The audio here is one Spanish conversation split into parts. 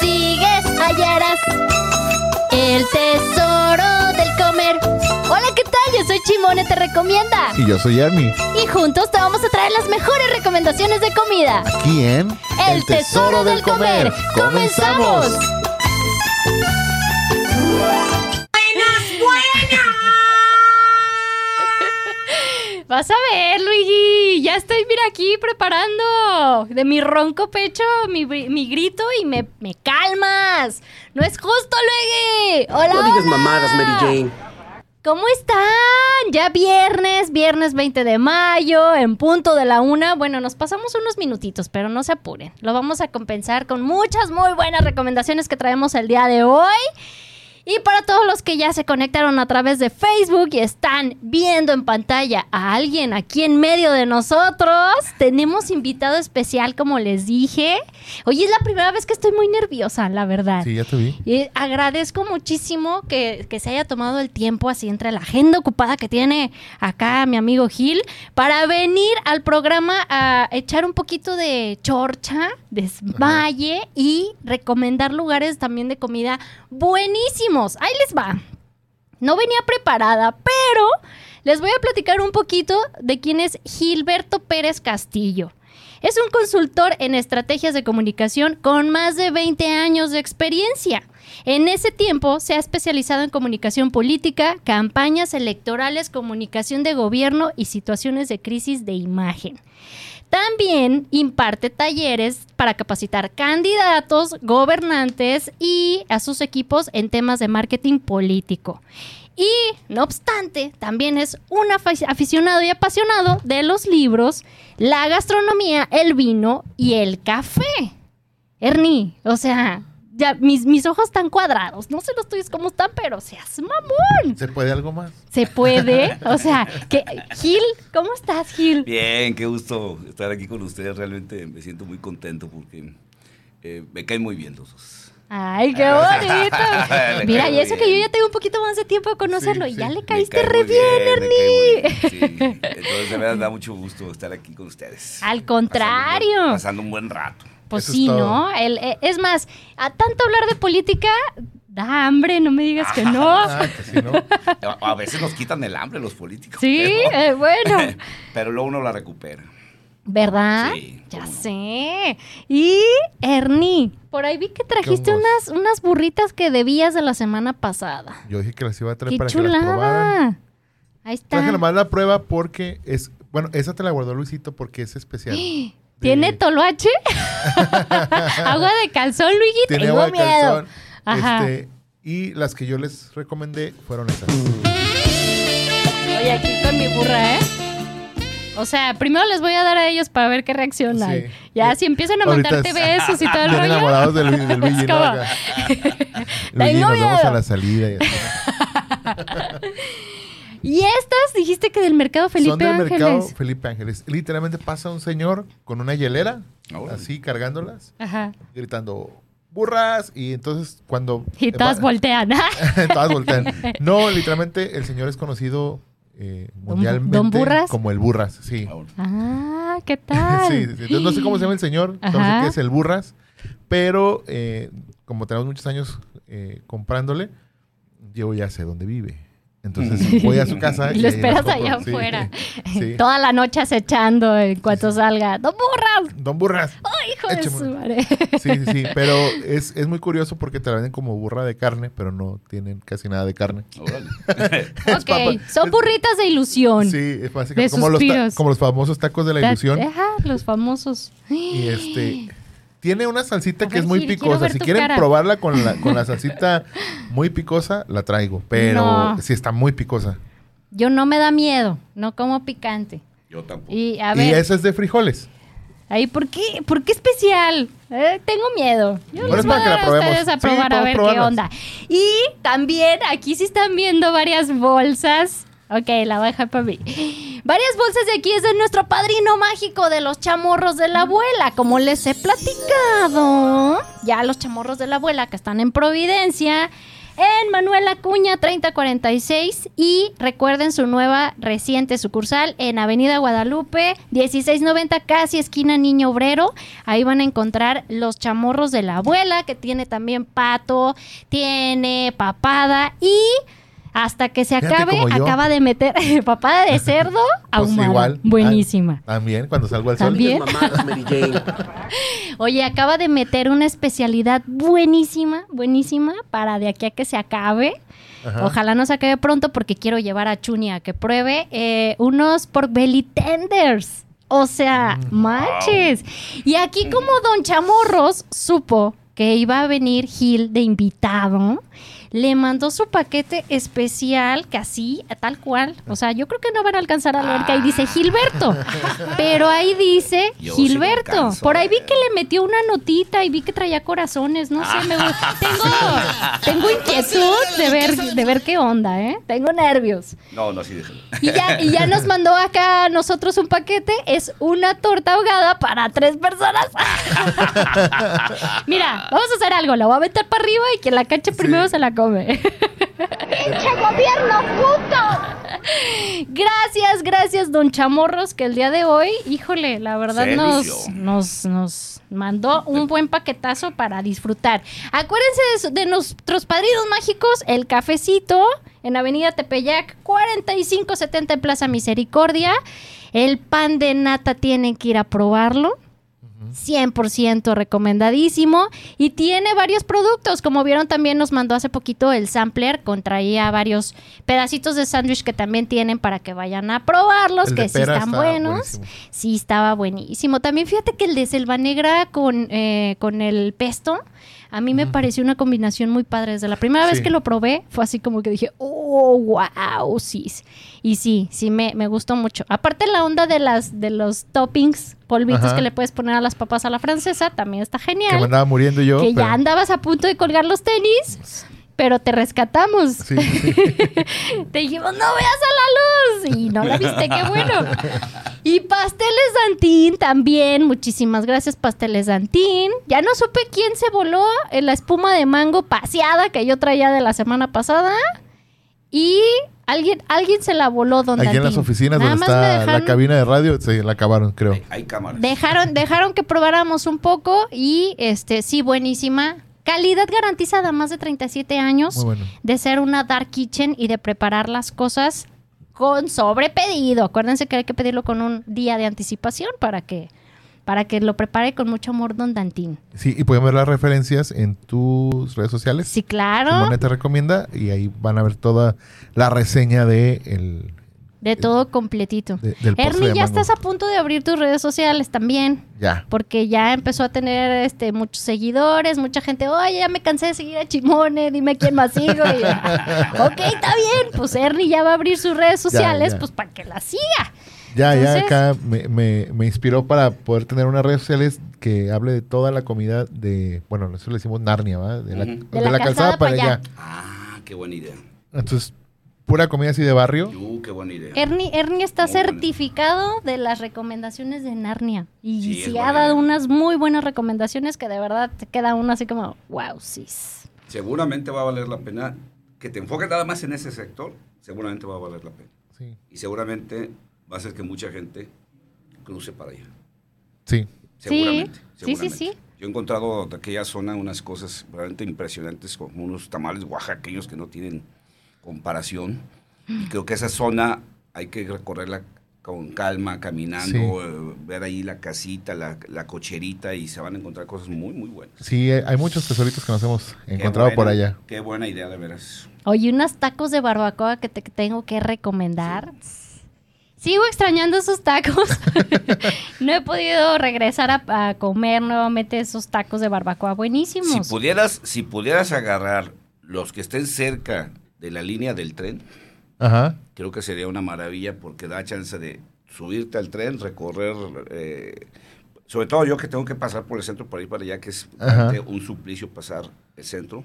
sigues, hallarás el tesoro del comer. Hola, ¿qué tal? Yo soy Chimone, te recomienda. Y yo soy Ernie. Y juntos te vamos a traer las mejores recomendaciones de comida. Aquí en El, tesoro, del comer. ¡Comenzamos! Vas a ver, Luigi. Ya estoy, mira, aquí preparando de mi ronco pecho mi, mi grito y me, me calmas. No es justo, Luigi. Hola. No digas hola. mamadas, Mary Jane. ¿Cómo están? Ya viernes, viernes 20 de mayo, en punto de la una. Bueno, nos pasamos unos minutitos, pero no se apuren. Lo vamos a compensar con muchas muy buenas recomendaciones que traemos el día de hoy. Y para todos los que ya se conectaron a través de Facebook y están viendo en pantalla a alguien aquí en medio de nosotros, tenemos invitado especial, como les dije. Hoy es la primera vez que estoy muy nerviosa, la verdad. Sí, ya te vi. Y agradezco muchísimo que, que se haya tomado el tiempo así entre la agenda ocupada que tiene acá mi amigo Gil para venir al programa a echar un poquito de chorcha, desmaye y recomendar lugares también de comida buenísimos. Ahí les va. No venía preparada, pero les voy a platicar un poquito de quién es Gilberto Pérez Castillo. Es un consultor en estrategias de comunicación con más de 20 años de experiencia. En ese tiempo se ha especializado en comunicación política, campañas electorales, comunicación de gobierno y situaciones de crisis de imagen. También imparte talleres para capacitar candidatos, gobernantes y a sus equipos en temas de marketing político. Y, no obstante, también es un afi- aficionado y apasionado de los libros, la gastronomía, el vino y el café. Ernie, o sea, ya mis, mis ojos están cuadrados. No sé los tuyos cómo están, pero seas mamón. ¿Se puede algo más? Se puede. O sea, que Gil, ¿cómo estás, Gil? Bien, qué gusto estar aquí con ustedes. Realmente me siento muy contento porque eh, me caen muy bien los dos. Ay, qué bonito. Mira, y eso que yo ya tengo un poquito más de tiempo de conocerlo Sí, y ya le caíste re bien, Ernie. bien, sí. Entonces, de verdad, da mucho gusto estar aquí con ustedes. Al Pasando un buen- contrario. Pasando un buen rato. Pues Eso sí. ¿no? El- eh, es más, a tanto hablar de política, da hambre, no me digas que no. Ah, que sí, ¿no? A, veces nos quitan el hambre los políticos. Sí, pero, eh, bueno. pero luego uno la recupera. ¿Verdad? Sí, ya sé. Y Ernie, por ahí vi que trajiste ¿Qué unas, unas burritas que debías de la semana pasada. Yo dije que las iba a traer ¡Qué para que las probaran. Ahí está. Traje nomás la prueba porque es... Bueno, esa te la guardó Luisito porque es especial. ¿Tiene toloache? Agua de calzón, Luigi. Tiene Tengo agua de miedo. calzón. Ajá. Este, y las que yo les recomendé fueron esas. Oye, aquí con mi burra, ¿eh? O sea, primero les voy a dar a ellos para ver qué reaccionan. Sí. Ya, si empiezan a mandarte es- besos y todo el rollo. enamorados de, Lu- de Luigi, ¿no? Acá. Luigi, nos vemos a la salida. y así. Y estas dijiste que del mercado Felipe Son del Ángeles. mercado Felipe Ángeles. Literalmente pasa un señor con una hielera, así cargándolas, Ajá. gritando burras y entonces cuando Y todas voltean. todas voltean. No, literalmente el señor es conocido eh, mundialmente don Burras? como el burras, sí. Ah, ¿qué tal? Sí. Entonces, no sé cómo se llama el señor, no sé qué es el burras, pero eh, como tenemos muchos años eh, comprándole, yo ya sé dónde vive. Entonces voy a su casa Y lo esperas allá Sí, afuera. sí. Toda la noche acechando en cuanto salga. ¡No burras! Don Burras. ¡Ay, hijo de su madre! Sí, sí, sí. Pero es, es muy curioso porque te la venden como burra de carne, pero no tienen casi nada de carne. Órale. Ok, papa- son burritas de ilusión. Sí, es básicamente De como los, ta- suspiros. como los famosos tacos de la ilusión. Ajá, los famosos. Y este tiene una salsita A que es muy picosa. Si quieren cara. probarla con la, con la salsita muy picosa, la traigo. Pero No. sí está muy picosa. Yo no me da miedo, no como picante. Yo tampoco. Y a y esa es de frijoles. ahí, ¿por qué? ¿Por qué especial? Eh, tengo miedo. Yo Bueno, les es voy a para que la dar a probemos. ustedes a Sí, probar a podemos ver qué onda. Y también aquí sí están viendo varias bolsas. Ok, la voy a para mí. Varias bolsas de aquí es de nuestro padrino mágico de los chamorros de la abuela. Como les he platicado, ya los chamorros de la abuela que están en Providencia en Manuel Acuña 3046 y recuerden su nueva reciente sucursal en Avenida Guadalupe 1690 casi esquina Niño Obrero. Ahí van a encontrar los chamorros de la abuela que tiene también pato, tiene papada y hasta que se Fíjate acabe acaba de meter papada de cerdo Pues ahumada. igual. Buenísima. Ah, también, cuando salgo al sol. También. Oye, acaba de meter una especialidad buenísima, buenísima para de aquí a que se acabe. Ajá. Ojalá no se acabe pronto porque quiero llevar a Chuni a que pruebe eh, unos pork belly tenders. O sea, Mm. manches. Y aquí como Don Chamorros supo que iba a venir Gil de invitado, le mandó su paquete especial, que así, tal cual. O sea, yo creo que no van a alcanzar a leer que ahí dice Gilberto. Pero ahí dice Yo sí me Gilberto. Por ahí vi leer. que le metió una notita y vi que traía corazones. No sé, me gu- tengo, tengo inquietud de ver, de ver qué onda, ¿eh? Tengo nervios. No, no, sí, déjalo. Y ya, y ya nos mandó acá a nosotros un paquete. Es una torta ahogada para tres personas. Mira, vamos a hacer algo. La voy a meter para arriba y quien la cache primero se la come. Gracias, gracias, don Chamorros, que el día de hoy, híjole, la verdad nos, nos, nos mandó un buen paquetazo para disfrutar. Acuérdense de, de nuestros padrinos mágicos, el cafecito en Avenida Tepeyac, 4570 en Plaza Misericordia. El pan de nata tienen que ir a probarlo. 100% recomendadísimo y tiene varios productos, como vieron también nos mandó hace poquito el sampler, contraía varios pedacitos de sándwich que también tienen para que vayan a probarlos, El que sí están está buenos. buenísimo. Sí, estaba buenísimo. También fíjate que el de selva negra con, eh, con el pesto, a mí me pareció una combinación muy padre. Desde la primera vez que lo probé, fue así como que dije, oh, wow, sí. Y sí, sí, me, me gustó mucho. Aparte la onda de las de los toppings, polvitos Ajá. que le puedes poner a las papas a la francesa, también está Que me genial. andaba muriendo yo. Que pero- ya andabas a punto de colgar los tenis, pero te rescatamos. Sí, sí. Te dijimos, no veas a la luz. Y no la viste, qué bueno. Y Pasteles Dantín también. Muchísimas gracias, Pasteles Dantín. Ya no supe quién se voló en la espuma de mango paseada que yo traía de la semana pasada. Y alguien, alguien se la voló, don Aquí en las oficinas Nada donde está la cabina de radio, se la acabaron, creo. Hay, hay cámaras. Dejaron, dejaron que probáramos un poco y este sí, buenísima. Calidad garantizada, más de 37 años bueno. de ser una dark kitchen y de preparar las cosas con sobrepedido. Acuérdense que hay que pedirlo con un día de anticipación para que para que lo prepare con mucho amor Don Dantín. Sí, y pueden ver las referencias en tus redes sociales. Sí, claro. Simone te recomienda y ahí van a ver toda la reseña de el, De todo completito. de- del Ernie, de ya mango. estás a punto de abrir tus redes sociales también. Ya. porque ya empezó a tener este muchos seguidores, mucha gente, oye, ya me cansé de seguir a Chimone, dime quién más sigo. Y, "Ah, ok, está bien, pues Ernie ya va a abrir sus redes sociales, ya. pues para que la siga. Ya, ya acá me, me, me inspiró para poder tener unas redes sociales que hable de toda la comida de, bueno, nosotros le decimos Narnia, ¿va? De la, Ujú. de la calzada para allá. Ah, qué buena idea. Entonces, pura comida así de barrio. Uh, qué buena idea. Ernie, Ernie está Muy certificado de las recomendaciones de Narnia y Sí, sí ha dado idea. unas muy buenas recomendaciones que de verdad te queda uno así como, wow, sí. Seguramente va a valer la pena que te enfoques nada más en ese sector. Seguramente va a valer la pena. Sí. Y seguramente va a hacer que mucha gente cruce para allá. Sí. Seguramente. Sí, sí, seguramente. sí. Yo he encontrado de aquella zona unas cosas realmente impresionantes, como unos tamales oaxaqueños que no tienen comparación. Y creo que esa zona hay que recorrerla con calma, caminando, Sí. eh, ver ahí la casita, la, la cocherita y se van a encontrar cosas muy, muy buenas. Sí, eh, hay muchos tesoritos que nos hemos encontrado por allá. Qué buena idea, de veras. Oye, unos tacos de barbacoa que te tengo que recomendar. Sigo extrañando esos tacos. no he podido regresar a, a comer nuevamente esos tacos de barbacoa Si buenísimos. pudieras, si pudieras agarrar los que estén cerca de la línea del tren, Ajá. creo que sería una maravilla porque da chance de subirte al tren, recorrer, eh, sobre todo yo que tengo que pasar por el centro para ir para allá, que es Ajá. un suplicio pasar el centro,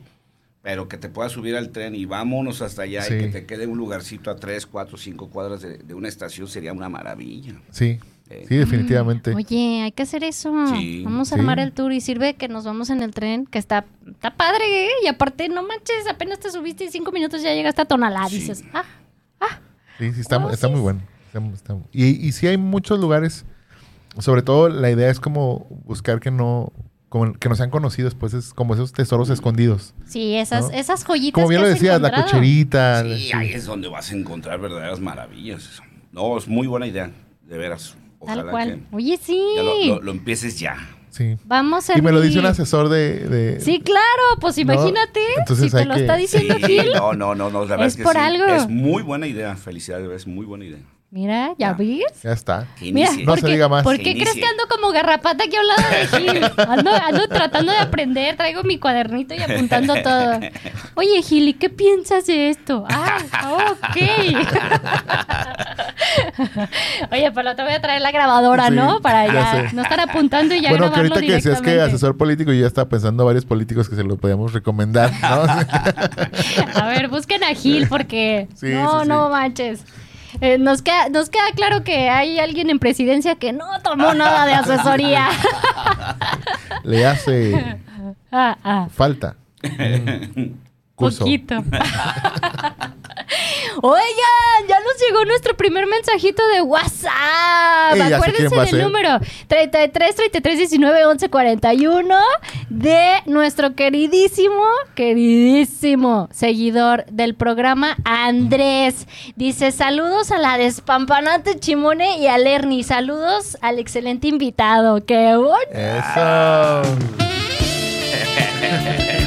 pero que te puedas subir al tren y vámonos hasta allá Sí. y que te quede un lugarcito a 3, 4, 5 cuadras de, de una estación sería una maravilla. Sí. Eh, Sí, definitivamente. Oye, hay que hacer eso. Sí. vamos a Sí. armar el tour y sirve que nos vamos en el tren, que está, está padre, ¿eh? Y aparte, no manches, apenas te subiste y cinco minutos ya llegaste a Tonalá. Sí. Dices, ah, Sí, sí, está, muy bueno. Está- está- y, y sí hay muchos lugares, sobre todo la idea es como buscar que no, como que no sean conocidos, pues es como esos tesoros escondidos. sí, esas, ¿No? esas joyitas. Como bien que lo decías, la cocherita. Sí, sí. ahí es donde vas a encontrar verdaderas maravillas. No, es muy buena idea, de veras. Tal cual. que Oye, sí. ya lo, lo- lo empieces ya. Sí. Vamos a Y me lo dice un asesor de... de- Sí, claro, pues imagínate. entonces si te lo que- está diciendo Sí, Gil. no, no, no, no, la verdad Es es que por sí. algo. Es muy buena idea, felicidades, es muy buena idea. Mira, ¿ya ves? Ya está. Mira. No ¿por se diga más. ¿Por Que qué crees que ando como garrapata aquí a un lado de Gil? Ando, ando tratando de aprender, traigo mi cuadernito y apuntando todo. Oye, Gil, ¿y qué piensas de esto? Ah, ok. Oye, pero te voy a traer la grabadora, Sí, ¿no? Para ya no estar apuntando y ya bueno, que ahorita que decías que asesor político, yo ya estaba pensando varios políticos que se lo podíamos recomendar, ¿no? A ver, busquen a Gil porque Sí, no, sí, sí. no manches. Eh, nos, queda, nos queda claro que hay alguien en presidencia que no tomó nada de asesoría. Le hace ah, ah, falta. curso. poquito. Oigan, ya nos llegó nuestro primer mensajito de WhatsApp. Acuérdense del número 33 33 19 11 41 de nuestro queridísimo, queridísimo seguidor del programa, Andrés. Dice: Saludos a la despampanante Chimone y a Lerny. Saludos al excelente invitado. ¡Qué bueno! Eso.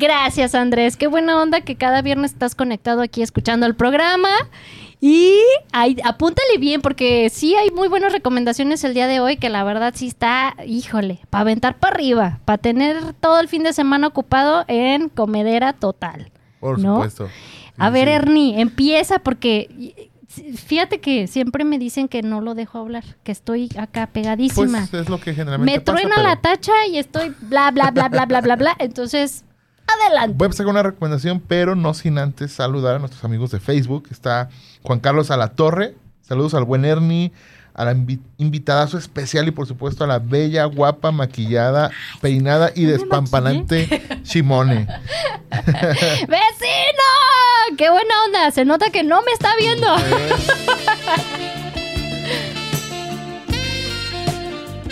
Gracias, Andrés. Qué buena onda que cada viernes estás conectado aquí escuchando el programa. Y ahí, apúntale bien, porque sí hay muy buenas recomendaciones el día de hoy, que la verdad sí está, híjole, para aventar para arriba, para tener todo el fin de semana ocupado en comedera total. Por ¿No? supuesto. Sí, A ver, sí. Ernie, empieza, porque fíjate que siempre me dicen que no lo dejo hablar, que estoy acá pegadísima. Pues es lo que generalmente me pasa, truena pero la tacha y estoy bla, bla, bla, bla, bla, bla, bla. Entonces, adelante. Voy a empezar con una recomendación, pero no sin antes saludar a nuestros amigos de Facebook. Está Juan Carlos Alatorre. Saludos al buen Ernie, a la invi- invitada su especial y por supuesto a la bella, guapa, maquillada, peinada y ¿no me despampanante Shimone. ¡Vecino! ¡Qué buena onda! Se nota que no me está viendo.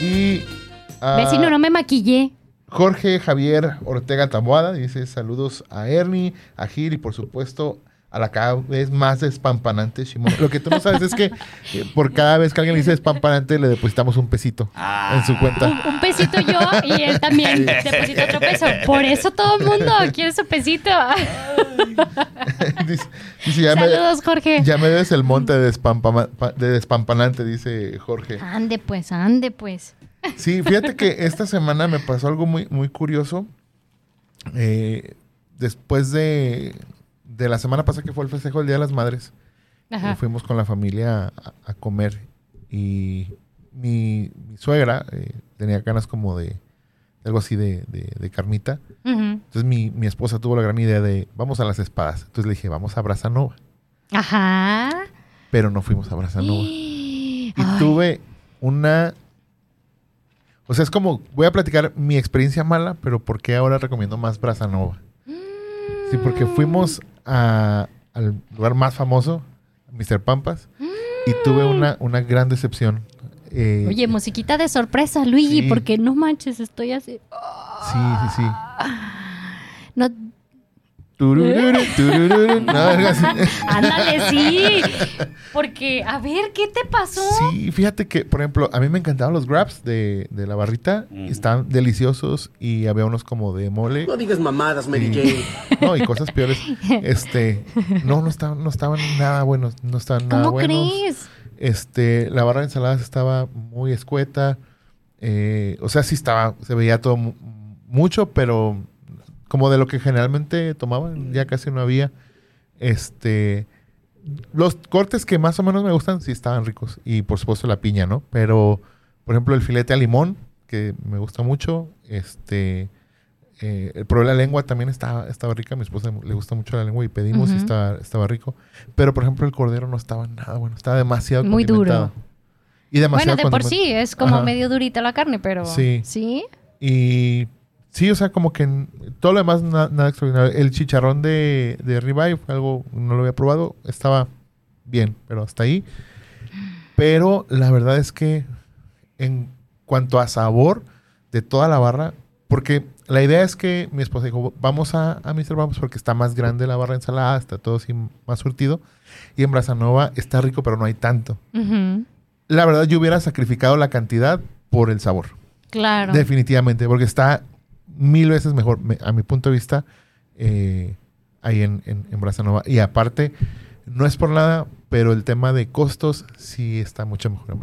Y a Vecino, no me maquillé. Jorge Javier Ortega Taboada dice saludos a Ernie, a Gil y por supuesto a la cada vez más despampanante Shimone. Lo que tú no sabes es que eh, por cada vez que alguien le dice despampanante le depositamos un pesito Ah. en su cuenta. Un, un pesito yo y él también deposita otro peso. Por eso todo el mundo quiere su pesito. dice, dice, ya, me, Saludos, Jorge. ya me debes el monte de, de despampanante, dice Jorge. Ande pues, ande pues. Sí, fíjate que esta semana me pasó algo muy, muy curioso. Eh, después de, de la semana pasada que fue el festejo del Día de las Madres, eh, fuimos con la familia a, a comer y mi, mi suegra eh, tenía ganas como de, de algo así de, de-. Entonces mi, mi esposa tuvo la gran idea de vamos a las espadas. Entonces le dije, vamos a Brazanova. Ajá. Pero no fuimos a Brazanova. Y tuve una... O sea, es como, voy a platicar mi experiencia mala, pero ¿por qué ahora recomiendo más Brazanova? Sí, porque fuimos a- al lugar más famoso, Mr. Pampas, y tuve una, una gran decepción. Eh, Oye, musiquita de sorpresa, Luigi, Sí. porque no manches, estoy así. Sí, sí, sí. No, Turururu, turururu, no, ándale, sí. Porque, a ver, ¿qué te pasó? Sí, fíjate que, por ejemplo, a mí me encantaban los grabs de, de la barrita. Mm. Estaban deliciosos y había unos como de mole. No digas mamadas, Mary. Jane. No, y cosas peores. Este, no, no estaban, no estaban nada buenos. No estaban nada ¿Cómo buenos. crees? Este, la barra de ensaladas estaba muy escueta. Eh, o sea, sí estaba, se veía todo mu- mucho, pero como de lo que generalmente tomaban, ya casi no había. Este, los cortes que más o menos me gustan, sí estaban ricos. Y por supuesto la piña, ¿no? Pero, por ejemplo, el filete a limón, que me gusta mucho. Este, Eh, el problema de la lengua también estaba, estaba rica. A mi esposa le gusta mucho la lengua y pedimos y Ujú. estaba, estaba rico. Pero, por ejemplo, el cordero no estaba nada bueno. Estaba demasiado Muy duro. Y demasiado Bueno, de por sí, es como Ajá. medio durita la carne, pero... Sí. ¿Sí? Y sí, o sea, como que todo lo demás na- nada extraordinario. El chicharrón de, de ribeye fue algo, no lo había probado, estaba bien, pero hasta ahí. Pero la verdad es que en cuanto a sabor de toda la barra, porque la idea es que mi esposa dijo, vamos a, a Mr. Vamos porque está más grande la barra de ensalada, está todo así más surtido. Y en Brazanova está rico, pero no hay tanto. La verdad, yo hubiera sacrificado la cantidad por el sabor. Claro. Definitivamente, porque está mil veces mejor, me- a mi punto de vista, eh, ahí en, en, en Brazanova. Y aparte, no es por nada, pero el tema de costos sí está mucho mejor en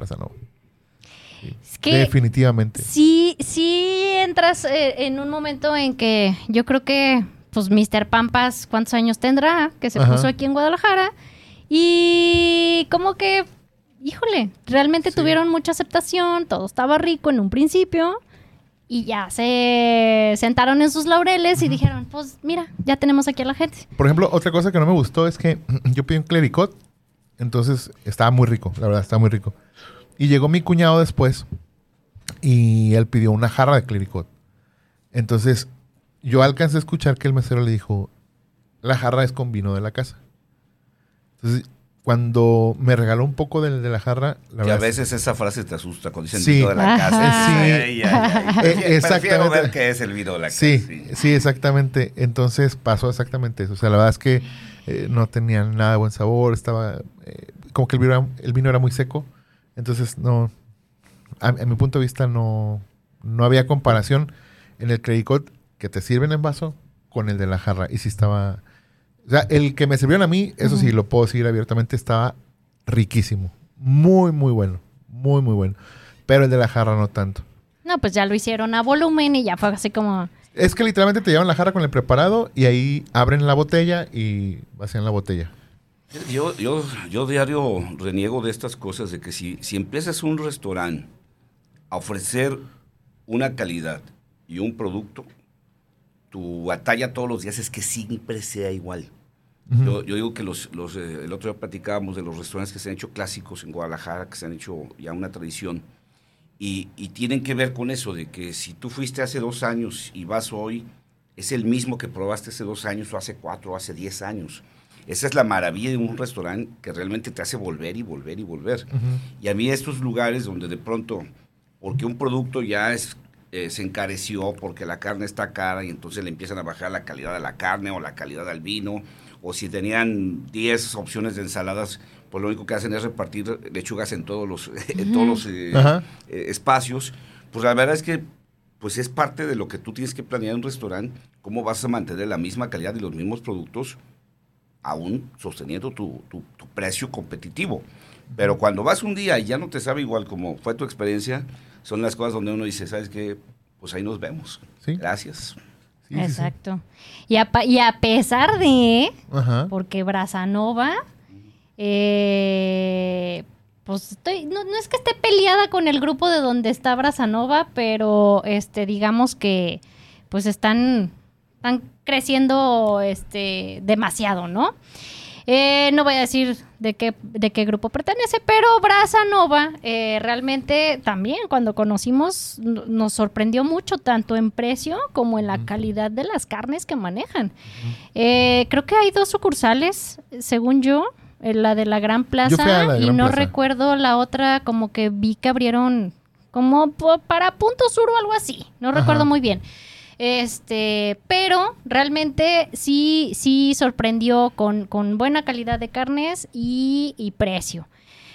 es que Definitivamente. sí, sí entras eh, en un momento en que yo creo que, pues, Mr. Pampas, ¿cuántos años tendrá? Que se Ajá. puso aquí en Guadalajara. Y como que, híjole, realmente Sí. tuvieron mucha aceptación, todo estaba rico en un principio. Y ya se sentaron en sus laureles y dijeron, pues mira, ya tenemos aquí a la gente. Por ejemplo, otra cosa que no me gustó es que yo pedí un clericot, entonces estaba muy rico, la verdad, estaba muy rico. Y llegó mi cuñado después y él pidió una jarra de clericot. Entonces, yo alcancé a escuchar que el mesero le dijo, la jarra es con vino de la casa. Entonces, cuando me regaló un poco de, de la jarra, la Que a veces esa frase te asusta cuando dicen Sí. vino de la casa. Sí. Ay, ay, ay. Eh, exactamente. ver qué es el vino de la casa. Sí, sí, exactamente. Entonces pasó exactamente eso. O sea, la verdad es que eh, no tenían nada de buen sabor, estaba eh, como que el vino, era, el vino era muy seco. Entonces, no, a, a mi punto de vista, no, no había comparación en el clericot que te sirven en vaso con el de la jarra. Y sí estaba, o sea, el que me sirvieron a mí, eso sí, lo puedo decir abiertamente, estaba riquísimo. Muy, muy bueno. Muy, muy bueno. Pero el de la jarra no tanto. No, pues ya lo hicieron a volumen y ya fue así como... Es que literalmente te llevan la jarra con el preparado y ahí abren la botella y vacían la botella. Yo, yo, yo diario reniego de estas cosas, de que si, si empiezas un restaurante a ofrecer una calidad y un producto, tu batalla todos los días es que siempre sea igual. yo, yo digo que los, los, eh, el otro día platicábamos de los restaurantes que se han hecho clásicos en Guadalajara, que se han hecho ya una tradición, y, y tienen que ver con eso, de que si tú fuiste hace dos años y vas hoy, es el mismo que probaste hace dos años o hace cuatro o hace diez años. Esa es la maravilla de un restaurante que realmente te hace volver y volver y volver. Y a mí estos lugares donde de pronto, porque un producto ya es, eh, se encareció, porque la carne está cara y entonces le empiezan a bajar la calidad de la carne o la calidad del vino, o si tenían 10 opciones de ensaladas, pues lo único que hacen es repartir lechugas en todos los, en todos los eh, eh, espacios. Pues la verdad es que pues es parte de lo que tú tienes que planear en un restaurante, cómo vas a mantener la misma calidad y los mismos productos aún sosteniendo tu, tu- tu precio competitivo. Pero cuando vas un día y ya no te sabe igual como fue tu experiencia, son las cosas donde uno dice, ¿sabes qué? Pues ahí nos vemos. Sí. Gracias. Sí, sí, sí. Exacto. Y, a, y a pesar de, Ajá. porque Brazanova, eh, pues estoy, no, no es que esté peleada con el grupo de donde está Brazanova, pero este, digamos que pues están, están creciendo este, demasiado, ¿no? Eh, no voy a decir de qué, de qué grupo pertenece, pero Brazanova eh, realmente también cuando conocimos nos sorprendió mucho, tanto en precio como en la calidad de las carnes que manejan. Eh, creo que hay dos sucursales, según yo, eh, la de la Gran Plaza la y no Plaza. recuerdo la otra, como que vi que abrieron como para Punto Sur o algo así, no Ajá. recuerdo muy bien. Este, pero realmente sí, sí sorprendió con, con buena calidad de carnes y, y precio.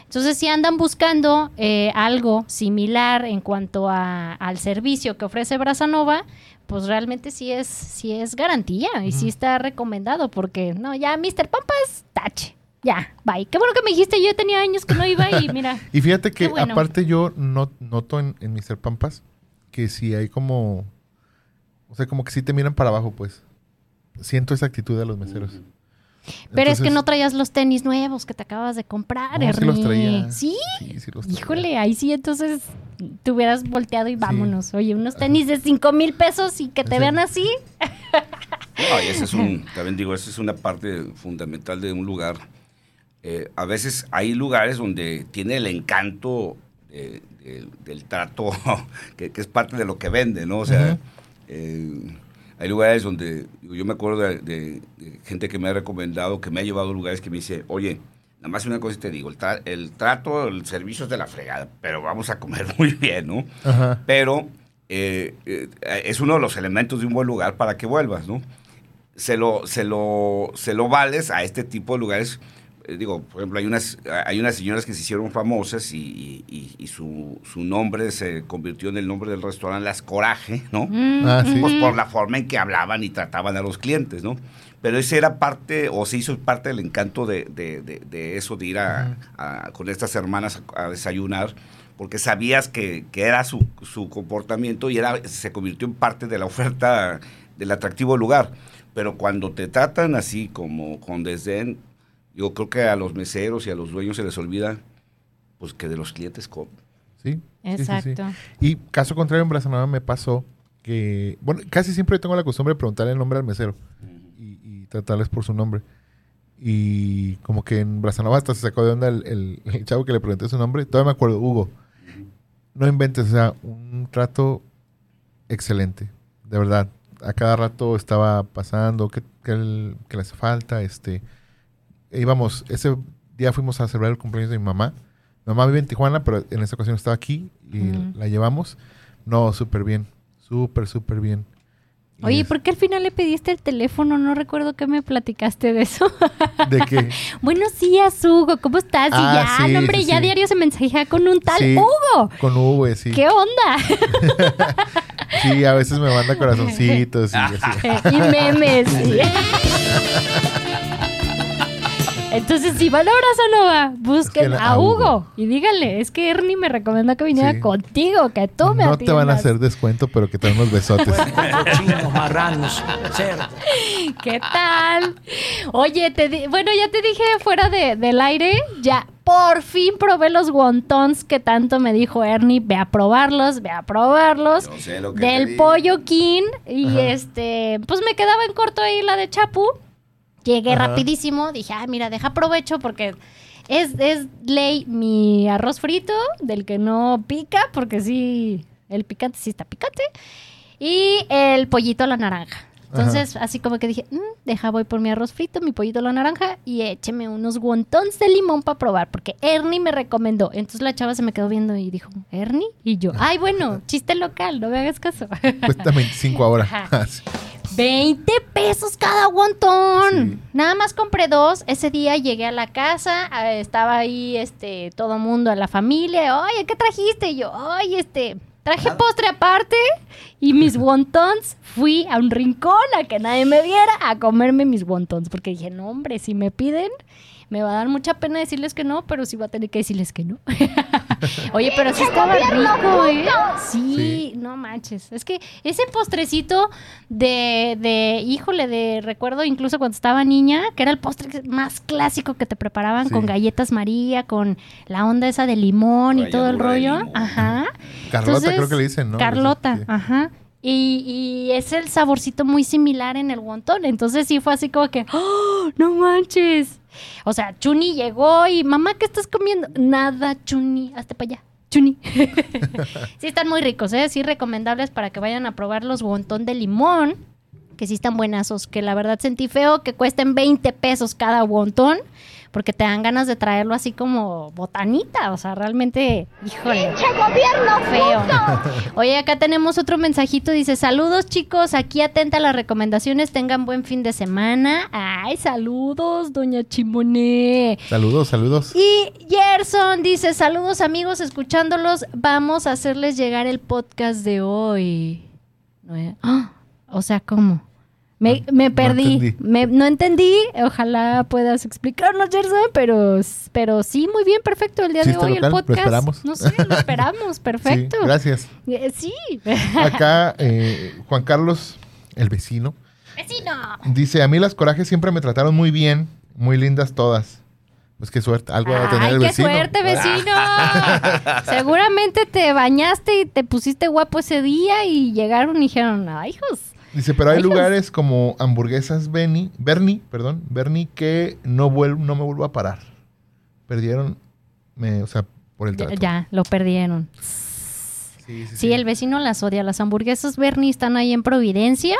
Entonces, si andan buscando eh, algo similar en cuanto a- al servicio que ofrece Brazanova, pues realmente sí es, sí es garantía y sí está recomendado porque, no, ya Mr. Pampas, tache. Ya, bye. Qué bueno que me dijiste, yo tenía años que no iba y mira. Y fíjate que bueno. aparte yo no, noto en, en Mr. Pampas que si hay como... O sea, como que si te miran para abajo, pues. Siento esa actitud de los meseros. Pero es que no traías los tenis nuevos que te acabas de comprar, No, sí los traía. ¿Sí? Sí, sí los traía. Híjole, ahí sí, entonces te hubieras volteado y vámonos. Oye, unos tenis de 5 mil pesos y que te Sí. vean así. No, y ese es un, también digo, esa es una parte fundamental de un lugar. Eh, a veces hay lugares donde tiene el encanto de- del trato, que, que es parte de lo que vende, ¿no? O sea. Eh, hay lugares donde, yo me acuerdo de, de- de gente que me ha recomendado, que me ha llevado a lugares que me dice, oye, nada más una cosa te digo, el, tra- el trato, el servicio es de la fregada, pero vamos a comer muy bien, ¿no? Ajá. pero eh, eh, es uno de los elementos de un buen lugar para que vuelvas, ¿no? Se lo, se lo, se lo vales a este tipo de lugares. Eh, digo, por ejemplo, hay unas, hay unas señoras que se hicieron famosas y, y- y- su, su nombre se convirtió en el nombre del restaurante Las Coraje, ¿no? Mm, Ah, sí. Pues por la forma en que hablaban y trataban a los clientes, ¿no? Pero ese era parte, o se hizo parte del encanto de, de- de- de eso, de ir a, a- con estas hermanas a, a desayunar, porque sabías que, que era su, su comportamiento y era, se convirtió en parte de la oferta del atractivo lugar. Pero cuando te tratan así, como con desdén, yo creo que a los meseros y a los dueños se les olvida, pues que de los clientes comen. Sí. sí, sí, sí. Exacto. Y caso contrario, en Brazanova me pasó que, bueno, casi siempre tengo la costumbre de preguntarle el nombre al mesero y, y tratarles por su nombre. Y como que en Brazanova hasta se sacó de onda el, el- el chavo que le pregunté su nombre. Todavía me acuerdo, Hugo. No inventes, o sea, un trato excelente, de verdad. A cada rato estaba pasando, ¿qué, qué el- qué le hace falta? Este, íbamos, ese día fuimos a celebrar el cumpleaños de mi mamá. Mi mamá vive en Tijuana, pero en esta ocasión estaba aquí y la llevamos. No, súper bien, súper, súper bien. Oye, ¿por qué al final le pediste el teléfono? No recuerdo que me platicaste de eso. ¿De qué? Buenos días, Hugo. ¿Cómo estás? y Ah, ya, sí, no, hombre, sí, ya diario se mensajea con un tal Sí. Hugo. Con V, sí. ¿Qué onda? Sí, a veces me manda corazoncitos y así. y memes. Entonces, si van a Brazanova, busquen Busquen a Hugo. Y díganle, es que Ernie me recomendó que viniera Sí. contigo, que tú me No te van a hacer descuento, pero que te unos besotes. marranos, cerdos. ¿Qué tal? Oye, te di- bueno, ya te dije fuera de- del aire, ya por fin probé los wontons que tanto me dijo Ernie, ve a probarlos, ve a probarlos. Yo sé lo que Del pollo king y Ajá. este, pues me quedaba en corto ahí la de Chapu. Llegué Ajá. rapidísimo, dije, ah, mira, deja provecho porque es, es ley mi arroz frito, del que no pica, porque sí, el picante sí está picante, y el pollito a la naranja. Entonces, así como que dije, "Mm, deja, voy por mi arroz frito, mi pollito a la naranja y écheme unos wontons de limón para probar, porque Ernie me recomendó. Entonces la chava se me quedó viendo y dijo, ¿Ernie? Y yo, ay, bueno, chiste local, no me hagas caso. Cuesta 25 ahora. Ajá. Ah, sí. 20 pesos cada. Sí. Nada más compré dos. Ese día llegué a la casa, estaba ahí este todo mundo, la familia. Oye, ¿qué trajiste? Y yo, oye, este, traje postre aparte y mis wontons. Fui a un rincón a que nadie me viera a comerme mis wontons. Porque dije, no, hombre, si me piden, me va a dar mucha pena decirles que no, pero sí va a tener que decirles que no. Oye, pero sí estaba rico, ¿eh? Sí, Sí. no manches. Es que ese postrecito de, de, híjole, de recuerdo incluso cuando estaba niña, que era el postre más clásico que te preparaban Sí. con galletas María, con la onda esa de limón y todo el rollo. Ajá. Carlota Entonces, creo que le dicen, ¿no? Carlota, Sí. ajá. Y, y es el saborcito muy similar en el wonton. Entonces sí fue así como que, ¡Oh, no manches! O sea, Chuni llegó y, mamá, ¿qué estás comiendo? Nada, Chuni, hazte para allá. Chuni. sí están muy ricos, ¿eh? Sí recomendables para que vayan a probar los wonton de limón, que sí están buenazos, que la verdad sentí feo que cuesten 20 pesos cada wonton, porque te dan ganas de traerlo así como botanita, o sea, realmente, híjole. Feo. Oye, acá tenemos otro mensajito. Dice: Saludos, chicos. Aquí atenta a las recomendaciones. Tengan buen fin de semana. Ay, saludos, doña Chimoné. Saludos, saludos. Y Gerson dice: Saludos, amigos. Escuchándolos, vamos a hacerles llegar el podcast de hoy. No. ¡Ah! O sea, ¿cómo? Me, me No perdí. entendí. Me- no entendí. Ojalá puedas explicarnos, Gerson. Pero, pero sí, muy bien, perfecto. El día Chiste de hoy local, el lo podcast. esperamos. No sé, lo esperamos. Perfecto. Sí, gracias. Eh, Sí. Acá, eh, Juan Carlos, el vecino, ¡Vecino! Dice, a mí las corajes siempre me trataron muy bien, muy lindas todas. Pues qué suerte, algo va a tener ¡Ay, el qué vecino. suerte, vecino! Seguramente te bañaste y te pusiste guapo ese día y llegaron y dijeron, ¡ay, hijos! Dice, pero hay Ay, lugares como hamburguesas Benny, Bernie, perdón, Bernie, que no, vuel- no me vuelvo a parar. Perdieron, me, o sea, por el trato. ya, lo perdieron. Sí, sí, Sí, el vecino las odia. Las hamburguesas Bernie están ahí en Providencia.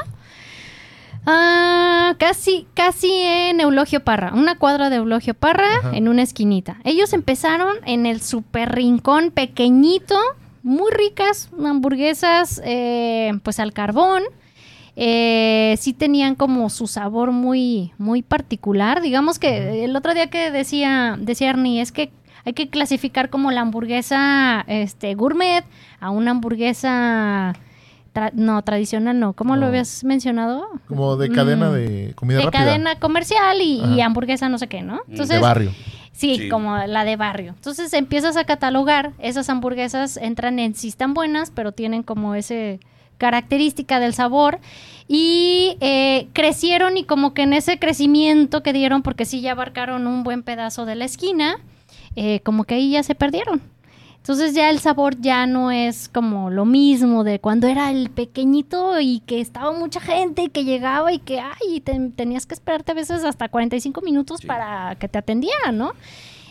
Ah, casi, casi en Eulogio Parra, una cuadra de Eulogio Parra, Ajá. en una esquinita. Ellos empezaron en el super rincón pequeñito, muy ricas, hamburguesas eh, pues al carbón. Eh, sí tenían como su sabor muy, muy particular. Digamos que el otro día que decía, decía Ernie, es que hay que clasificar como la hamburguesa este, gourmet a una hamburguesa tra- no tradicional, no. ¿Cómo lo habías mencionado? Como de cadena Mm, de comida de rápida. cadena comercial y, hamburguesa no sé qué, ¿no? Entonces, de barrio. Sí, Sí. como la de barrio. Entonces empiezas a catalogar, esas hamburguesas entran en sí están buenas, pero tienen como ese característica del sabor y eh, crecieron y como que en ese crecimiento que dieron, porque sí ya abarcaron un buen pedazo de la esquina, eh, como que ahí ya se perdieron. Entonces ya el sabor ya no es como lo mismo de cuando era el pequeñito y que estaba mucha gente y que llegaba y que ay, te- tenías que esperarte a veces hasta 45 minutos Sí. para que te atendieran, ¿no?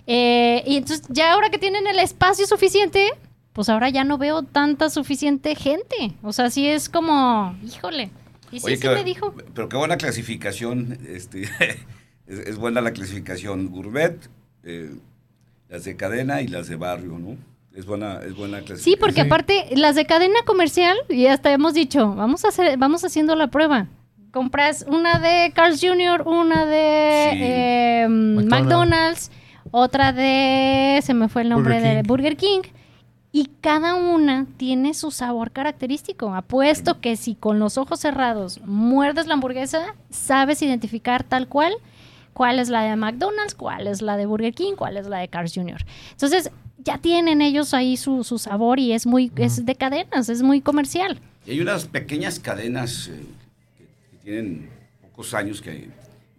Eh, y entonces ya ahora que tienen el espacio suficiente, pues ahora ya no veo tanta suficiente gente. O sea, sí es como, híjole. Y sí, Oye, sí qué- me dijo. Pero qué buena clasificación. Este, es, es buena la clasificación gourmet, eh, las de cadena y las de barrio, ¿no? Es buena, es buena clasificación. Sí, porque Sí. aparte las de cadena comercial, y hasta hemos dicho, vamos a hacer, vamos haciendo la prueba. Compras una de Carl's Jr., una de Sí. eh, McDonald's. McDonald's, otra de, se me fue el nombre Burger de King. Burger King, y cada una tiene su sabor característico. Apuesto que si con los ojos cerrados muerdes la hamburguesa, sabes identificar tal cual cuál es la de McDonald's, cuál es la de Burger King, cuál es la de Carl's Jr. Entonces, ya tienen ellos ahí su, su sabor y es muy, es de cadenas, es muy comercial. Y hay unas pequeñas cadenas eh, que, que tienen pocos años que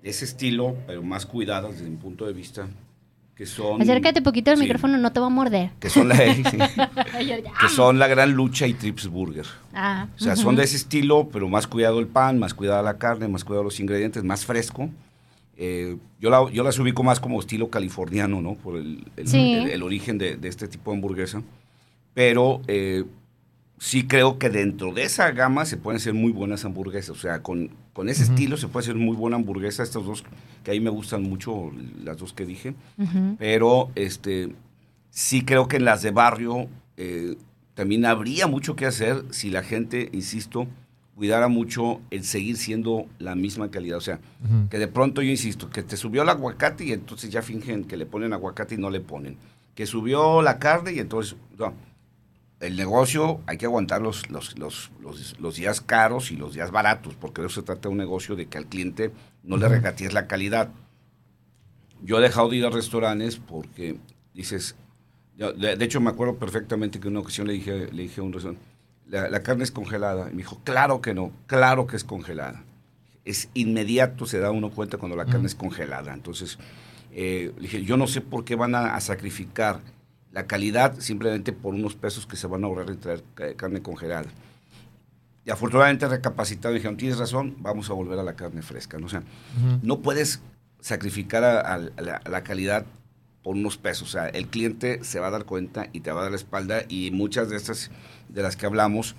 de ese estilo, pero más cuidadas desde mi punto de vista, que son... Acércate poquito al Sí, micrófono, no te va a morder. Que son la, que son la gran lucha y Trips Burger. Ah, O sea, son de ese estilo, pero más cuidado el pan, más cuidado la carne, más cuidado los ingredientes, más fresco. Eh, yo, la, yo las ubico más como estilo californiano, ¿no? Por el, el- Sí. el- el origen de, de este tipo de hamburguesa. Pero eh, sí creo que dentro de esa gama se pueden hacer muy buenas hamburguesas. O sea, con, con ese estilo se puede hacer muy buena hamburguesa. Estas dos, que ahí me gustan mucho, las dos que dije. Pero este, sí creo que en las de barrio eh, también habría mucho que hacer si la gente, insisto, cuidara mucho el seguir siendo la misma calidad. O sea, que de pronto yo insisto, que te subió el aguacate y entonces ya fingen que le ponen aguacate y no le ponen. Que subió la carne y entonces, no. El negocio hay que aguantar los, los, los, los, días caros y los días baratos, porque de eso se trata un negocio de que al cliente no le regatees la calidad. Yo he dejado de ir a restaurantes porque dices, de, de hecho me acuerdo perfectamente que en una ocasión le dije, le dije a un restaurante, la, la carne es congelada. Y me dijo, claro que no, claro que es congelada. Es inmediato, se da uno cuenta cuando la carne es congelada. Entonces, eh, le dije, yo no sé por qué van a, a sacrificar la calidad simplemente por unos pesos que se van a ahorrar en traer carne congelada. Y afortunadamente recapacitado, dijeron, tienes razón, vamos a volver a la carne fresca. ¿no? O sea, no puedes sacrificar a, a- a la, a la calidad por unos pesos. O sea, el cliente se va a dar cuenta y te va a dar la espalda y muchas de estas de las que hablamos,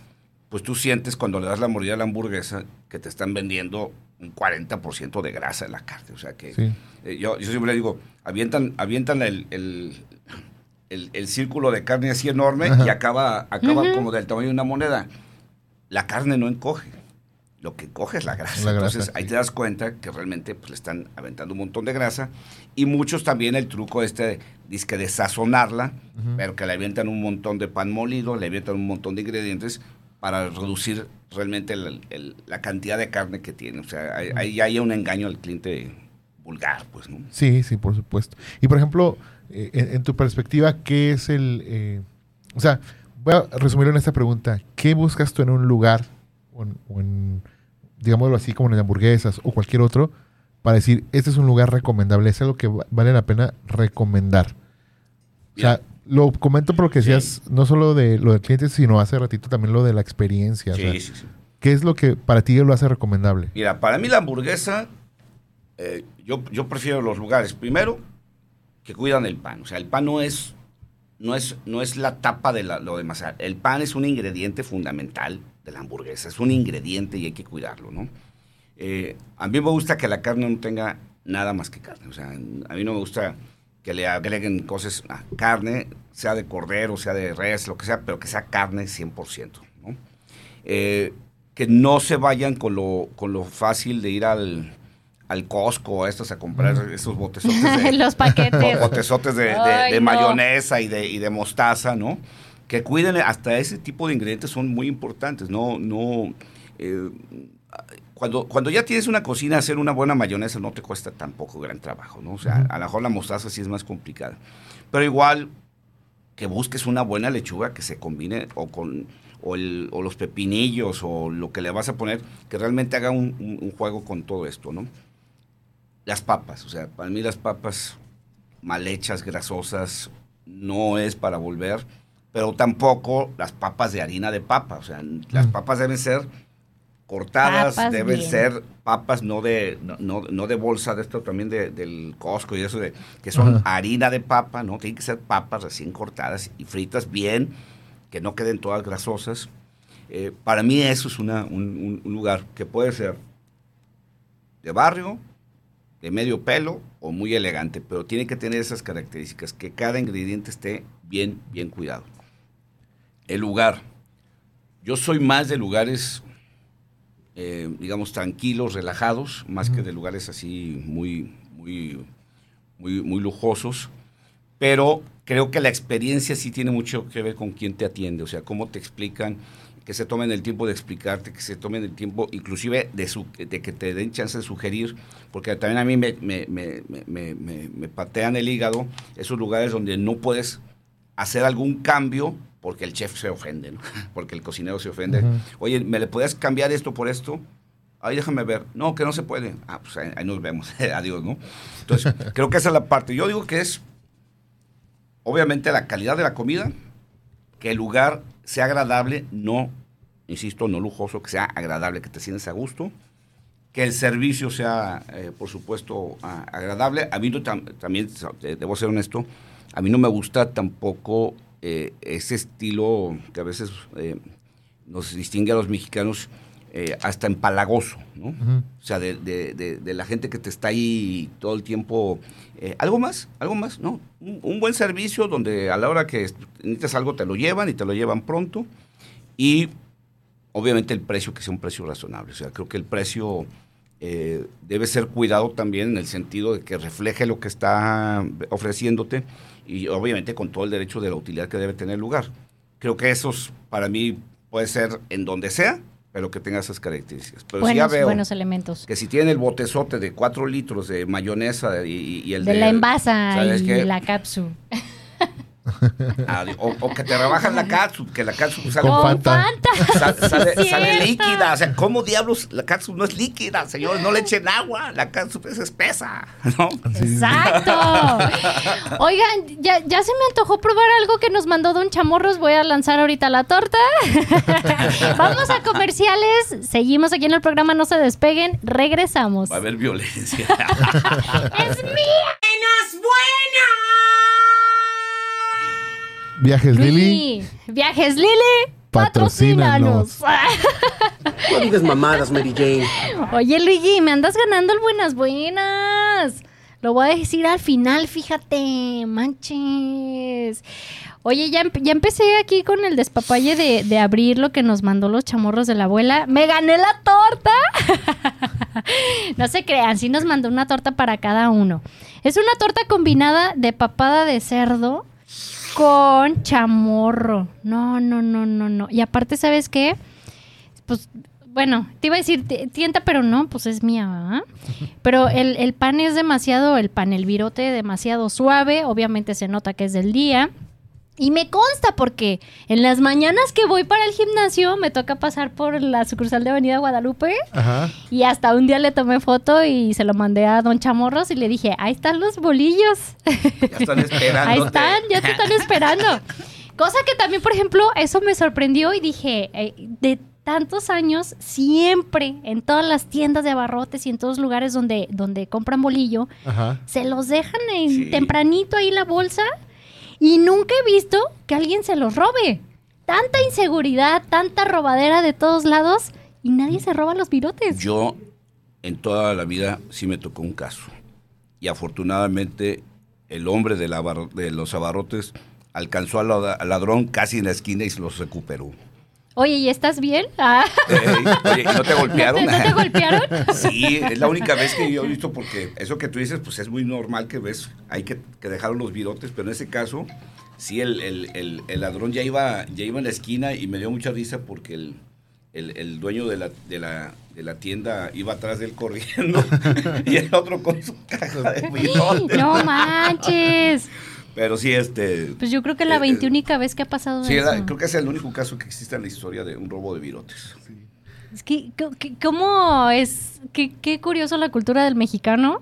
pues tú sientes cuando le das la mordida a la hamburguesa que te están vendiendo un 40% de grasa en la carne. O sea que Sí. eh, yo, yo siempre digo, avientan, avientan el, el, el- el círculo de carne así enorme Ajá. y acaba, acaba como del tamaño de una moneda. La carne no encoge. Lo que encoge es la grasa. La grasa, Entonces ahí sí. te das cuenta que realmente pues, le están aventando un montón de grasa. Y muchos también el truco este, disque de sazonarla, Ujú. pero que le avientan un montón de pan molido, le avientan un montón de ingredientes para reducir realmente el- el- la cantidad de carne que tiene. O sea, ahí- ahí ya hay un engaño al cliente vulgar, pues, ¿no? Sí, sí, por supuesto. Y por ejemplo, eh, en, en tu perspectiva, ¿qué es el... eh, o sea, voy a resumirlo en esta pregunta. ¿Qué buscas tú en un lugar o en, o en digámoslo así, como en las hamburguesas o cualquier otro, para decir, este es un lugar recomendable, es algo que va- vale la pena recomendar? O sea, lo comento porque decías no solo de lo del cliente, sino hace ratito también lo de la experiencia. o sea, Sí, sí, sí. ¿Qué es lo que para ti lo hace recomendable? Mira, para mí la hamburguesa, eh, yo, yo prefiero los lugares, primero, que cuidan el pan. O sea, el pan no es, no es, no es la tapa de la- lo demás. El pan es un ingrediente fundamental de la hamburguesa. Es un ingrediente y hay que cuidarlo, ¿no? Eh, a mí me gusta que la carne no tenga nada más que carne. O sea, a mí no me gusta que le agreguen cosas a carne, sea de cordero, sea de res, lo que sea, pero que sea carne 100%, ¿no? Eh, que no se vayan con lo, con lo fácil de ir al, al Costco a estos a comprar esos botezotes de, Los paquetes. botezotes de, de- Ay, de no. mayonesa y de, y de mostaza, ¿no? Que cuiden hasta ese tipo de ingredientes son muy importantes, no, no. eh, cuando, cuando ya tienes una cocina, hacer una buena mayonesa no te cuesta tampoco gran trabajo, ¿no? O sea, a lo mejor la mostaza sí es más complicada. Pero igual que busques una buena lechuga que se combine o con o, el- o los pepinillos o lo que le vas a poner, que realmente haga un, un- un juego con todo esto, ¿no? Las papas, o sea, para mí las papas mal hechas, grasosas, no es para volver, pero tampoco las papas de harina de papa, o sea, las Mm. papas deben ser cortadas, Papas deben bien. ser papas no de no, no- no de bolsa de esto también de- del Costco y eso de que son harina de papa, ¿no? Tienen que ser papas recién cortadas y fritas bien, que no queden todas grasosas. Eh, para mí eso es una- un, un- un lugar que puede ser de barrio, de medio pelo o muy elegante, pero tiene que tener esas características, que cada ingrediente esté bien, bien cuidado. El lugar. Yo soy más de lugares, eh, digamos, tranquilos, relajados, más que de lugares así muy, muy, muy, muy lujosos. Pero creo que la experiencia sí tiene mucho que ver con quién te atiende, o sea, cómo te explican, que se tomen el tiempo de explicarte, que se tomen el tiempo inclusive de, su, de que te den chance de sugerir, porque también a mí me, me, me, me, patean el hígado esos lugares donde no puedes hacer algún cambio porque el chef se ofende, ¿no? porque el cocinero se ofende. Oye, ¿me le puedes cambiar esto por esto? Ay, déjame ver. No, que no se puede. Ah, pues ahí, ahí nos vemos. Adiós, ¿no? Entonces, creo que esa es la parte. Yo digo que es, obviamente, la calidad de la comida, que el lugar sea agradable, no, insisto, no lujoso, que sea agradable, que te sientes a gusto, que el servicio sea, eh, por supuesto, agradable. A mí no tam- también, debo ser honesto, a mí no me gusta tampoco eh, ese estilo que a veces eh, nos distingue a los mexicanos eh, hasta empalagoso, ¿no? Ujú. O sea, de, de- de- de la gente que te está ahí todo el tiempo. eh, algo más, algo más, ¿no? Un, un buen servicio donde a la hora que necesitas algo te lo llevan y te lo llevan pronto. Y obviamente el precio que sea un precio razonable. O sea, creo que el precio eh, debe ser cuidado también en el sentido de que refleje lo que está ofreciéndote y obviamente con todo el derecho de la utilidad que debe tener lugar. Creo que esos para mí puede ser en donde sea, pero que tenga esas características. Pero si ya buenos, veo buenos elementos. que si tiene el botezote de 4 litros de mayonesa y, y el De la envasa ¿sabes y la cápsula. Ah, o, o que te rebajan la catsup, que la catsup sale, Con Fanta. Fanta. sa- sale, sale cierto. líquida. O sea, ¿cómo diablos? La catsup no es líquida, señores. No le echen agua. La catsup es espesa, ¿no? Exacto. Oigan, ya, ya se me antojó probar algo que nos mandó Don Chamorros. Voy a lanzar ahorita la torta. Vamos a comerciales. Seguimos aquí en el programa. No se despeguen. Regresamos. Va a haber violencia. ¡Es mía! Viajes Lili. Viajes Lili. Patrocínanos. Patrocínanos. No digas mamadas, Mary Jane. Oye, Luigi, me andas ganando el buenas buenas. Lo voy a decir al final, fíjate, manches. Oye, ya, empe- ya empecé aquí con el despapalle de, de abrir lo que nos mandó los chamorros de la abuela. ¡Me gané la torta! no se crean, sí nos mandó una torta para cada uno. Es una torta combinada de papada de cerdo con chamorro. No, no, no, no, no. Y aparte, ¿sabes qué? Pues, bueno, te iba a decir ti- tienta, pero no, pues es mía. Pero el, el pan es demasiado, el pan, el virote demasiado suave. Obviamente se nota que es del día. Y me consta porque en las mañanas que voy para el gimnasio me toca pasar por la sucursal de Avenida Guadalupe Ajá. y hasta un día le tomé foto y se lo mandé a Don Chamorros y le dije, ahí están los bolillos. Ya están esperando. Ahí están, ya te están esperando. Cosa que también, por ejemplo, eso me sorprendió y dije, eh, de tantos años, siempre en todas las tiendas de abarrotes y en todos lugares donde, donde compran bolillo, Ajá. se los dejan en Sí. tempranito ahí la bolsa y nunca he visto que alguien se los robe. Tanta inseguridad, tanta robadera de todos lados y nadie se roba los virotes. Yo en toda la vida sí me tocó un caso. Y afortunadamente el hombre de, la de los abarrotes alcanzó al ladrón casi en la esquina y se los recuperó. Oye, ¿y estás bien? Ah. Ey, oye, ¿y no te golpearon? ¿No te golpearon? Sí, es la única vez que yo he visto porque eso que tú dices, pues es muy normal que ves, hay que, que dejaron los virotes, pero en ese caso, sí, el, el- el- el ladrón ya iba, ya iba en la esquina y me dio mucha risa porque el, el- el dueño de la, de, la, de la tienda iba atrás de él corriendo y el otro con su caja de virotes. No manches. Pero sí, este... Pues yo creo que la eh, eh, 21 vez que ha pasado Sí, eso. creo que es el único caso que existe en la historia de un robo de virotes. Es que, que- ¿cómo es? Qué, qué curioso la cultura del mexicano,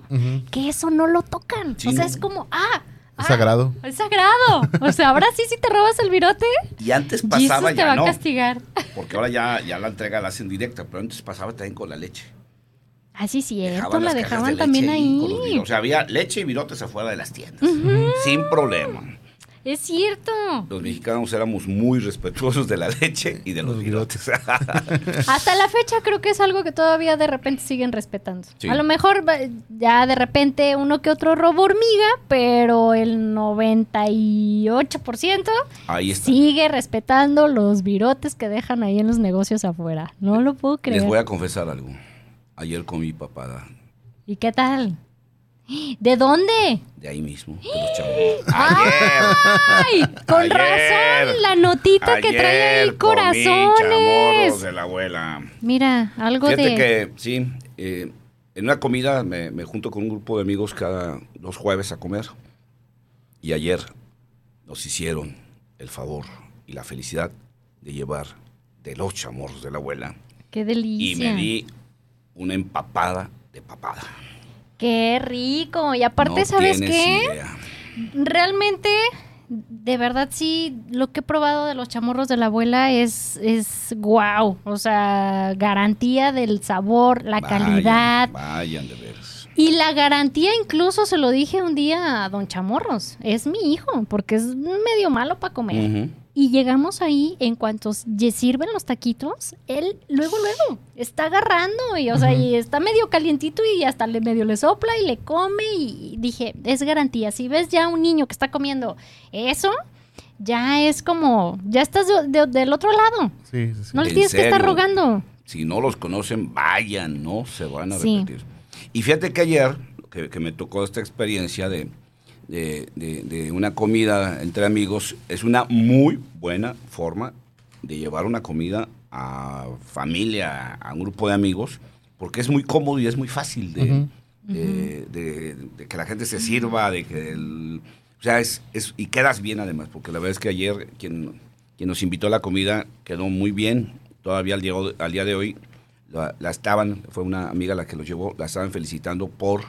que eso no lo tocan. Sí, o sea, no. es como, ah, Es ah, sagrado. Es sagrado. O sea, ahora sí, si te robas el virote, Y antes Jesus pasaba te ya va no. a castigar. Porque ahora ya, ya la entrega la hacen directa, pero antes pasaba también con la leche. Así cierto, Dejaban la dejaban de también ahí. O sea, había leche y virotes afuera de las tiendas. Sin problema. Es cierto. Los mexicanos éramos muy respetuosos de la leche y de los, Los virotes. Hasta la fecha creo que es algo que todavía de repente siguen respetando. Sí. A lo mejor ya de repente uno que otro robo hormiga, pero el 98% Ahí está. sigue respetando los virotes que dejan ahí en los negocios afuera. No lo puedo creer. Les voy a confesar algo. Ayer comí papada ¿Y qué tal? ¿De dónde? de ahí mismo, de los chavos. ¡Ay! Con Ayer. razón, la notita que trae ahí Ayer comí chamorros corazones. de la abuela. Mira, algo Fíjate de... que, sí, eh, en una comida me, me junto con un grupo de amigos cada dos jueves a comer. Y ayer nos hicieron el favor y la felicidad de llevar de los chamorros de la abuela. ¡Qué Y delicia! me di una empapada de papada. ¡Qué rico! Y aparte, No ¿sabes qué? idea. Realmente, de verdad sí, lo que he probado de los chamorros de la abuela es, es wow. O sea, garantía del sabor, la Vayan, calidad. Vayan de veras. Y la garantía incluso se lo dije un día a don Chamorros. Es mi hijo, porque es medio malo para comer. Y llegamos ahí, en cuanto sirven los taquitos, él luego, luego está agarrando y, o sea, y está medio calientito y hasta le medio le sopla y le come y dije, es garantía. Si ves ya un niño que está comiendo eso, ya es como, ya estás de- de- del otro lado. Sí, sí, sí. No le ¿En tienes que estar rogando. Si no los conocen, vayan, no se van a Sí. repetir. Y fíjate que ayer, que, que me tocó esta experiencia de, de- de- de una comida entre amigos, es una muy buena forma de llevar una comida a familia, a un grupo de amigos, porque es muy cómodo y es muy fácil de, de- de- de que la gente se sirva, de que el- o sea, es, es- y quedas bien además, porque la verdad es que ayer quien, quien nos invitó a la comida quedó muy bien, todavía al día, al día de hoy la, la estaban, fue una amiga la que los llevó, la estaban felicitando por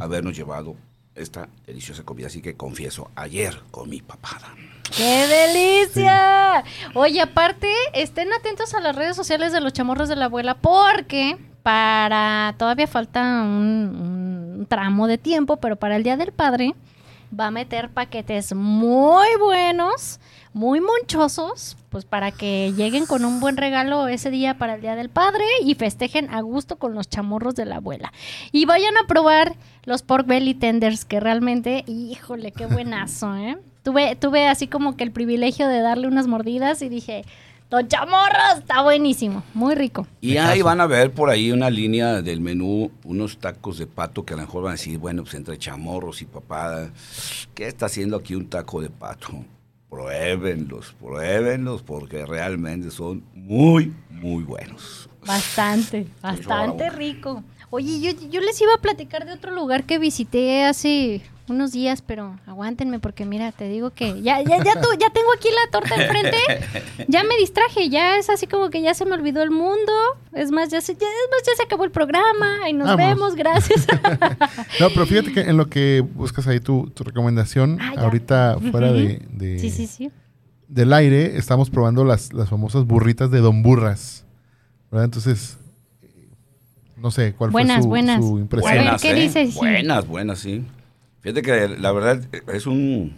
habernos llevado esta deliciosa comida, así que confieso, ayer comí papada. ¡Qué delicia! Oye, aparte, estén atentos a las redes sociales de los chamorros de la abuela porque para, todavía falta un, un tramo de tiempo, pero para el Día del Padre va a meter paquetes muy buenos, muy monchosos, pues para que lleguen con un buen regalo ese día para el Día del Padre y festejen a gusto con los chamorros de la abuela. Y vayan a probar los pork belly tenders que realmente, híjole, qué buenazo, ¿eh? Tuve, tuve así como que el privilegio de darle unas mordidas y dije, Don Chamorros, está buenísimo, muy rico. Y ahí van a ver por ahí una línea del menú, unos tacos de pato que a lo mejor van a decir, bueno, pues entre chamorros y papada, ¿qué está haciendo aquí un taco de pato? Pruébenlos, pruébenlos, porque realmente son muy, muy buenos. Bastante, bastante rico. Oye, yo, yo les iba a platicar de otro lugar que visité hace unos días, pero aguántenme porque mira, te digo que ya, ya, ya, tú- ya tengo aquí la torta enfrente. Ya me distraje, ya es así como que ya se me olvidó el mundo. Es más, ya se, ya, es más, ya se acabó el programa y nos Vamos. vemos, gracias. No, pero fíjate que en lo que buscas ahí tu, tu recomendación, Ah, ahorita fuera de, de- sí, sí, sí. del aire, estamos probando las, las famosas burritas de Don Burras. ¿verdad? Entonces, no sé cuál Buenas, fue su, buenas. su impresión. Buenas, ¿qué ¿eh? dices? Buenas, buenas, sí. Fíjate que la verdad es un...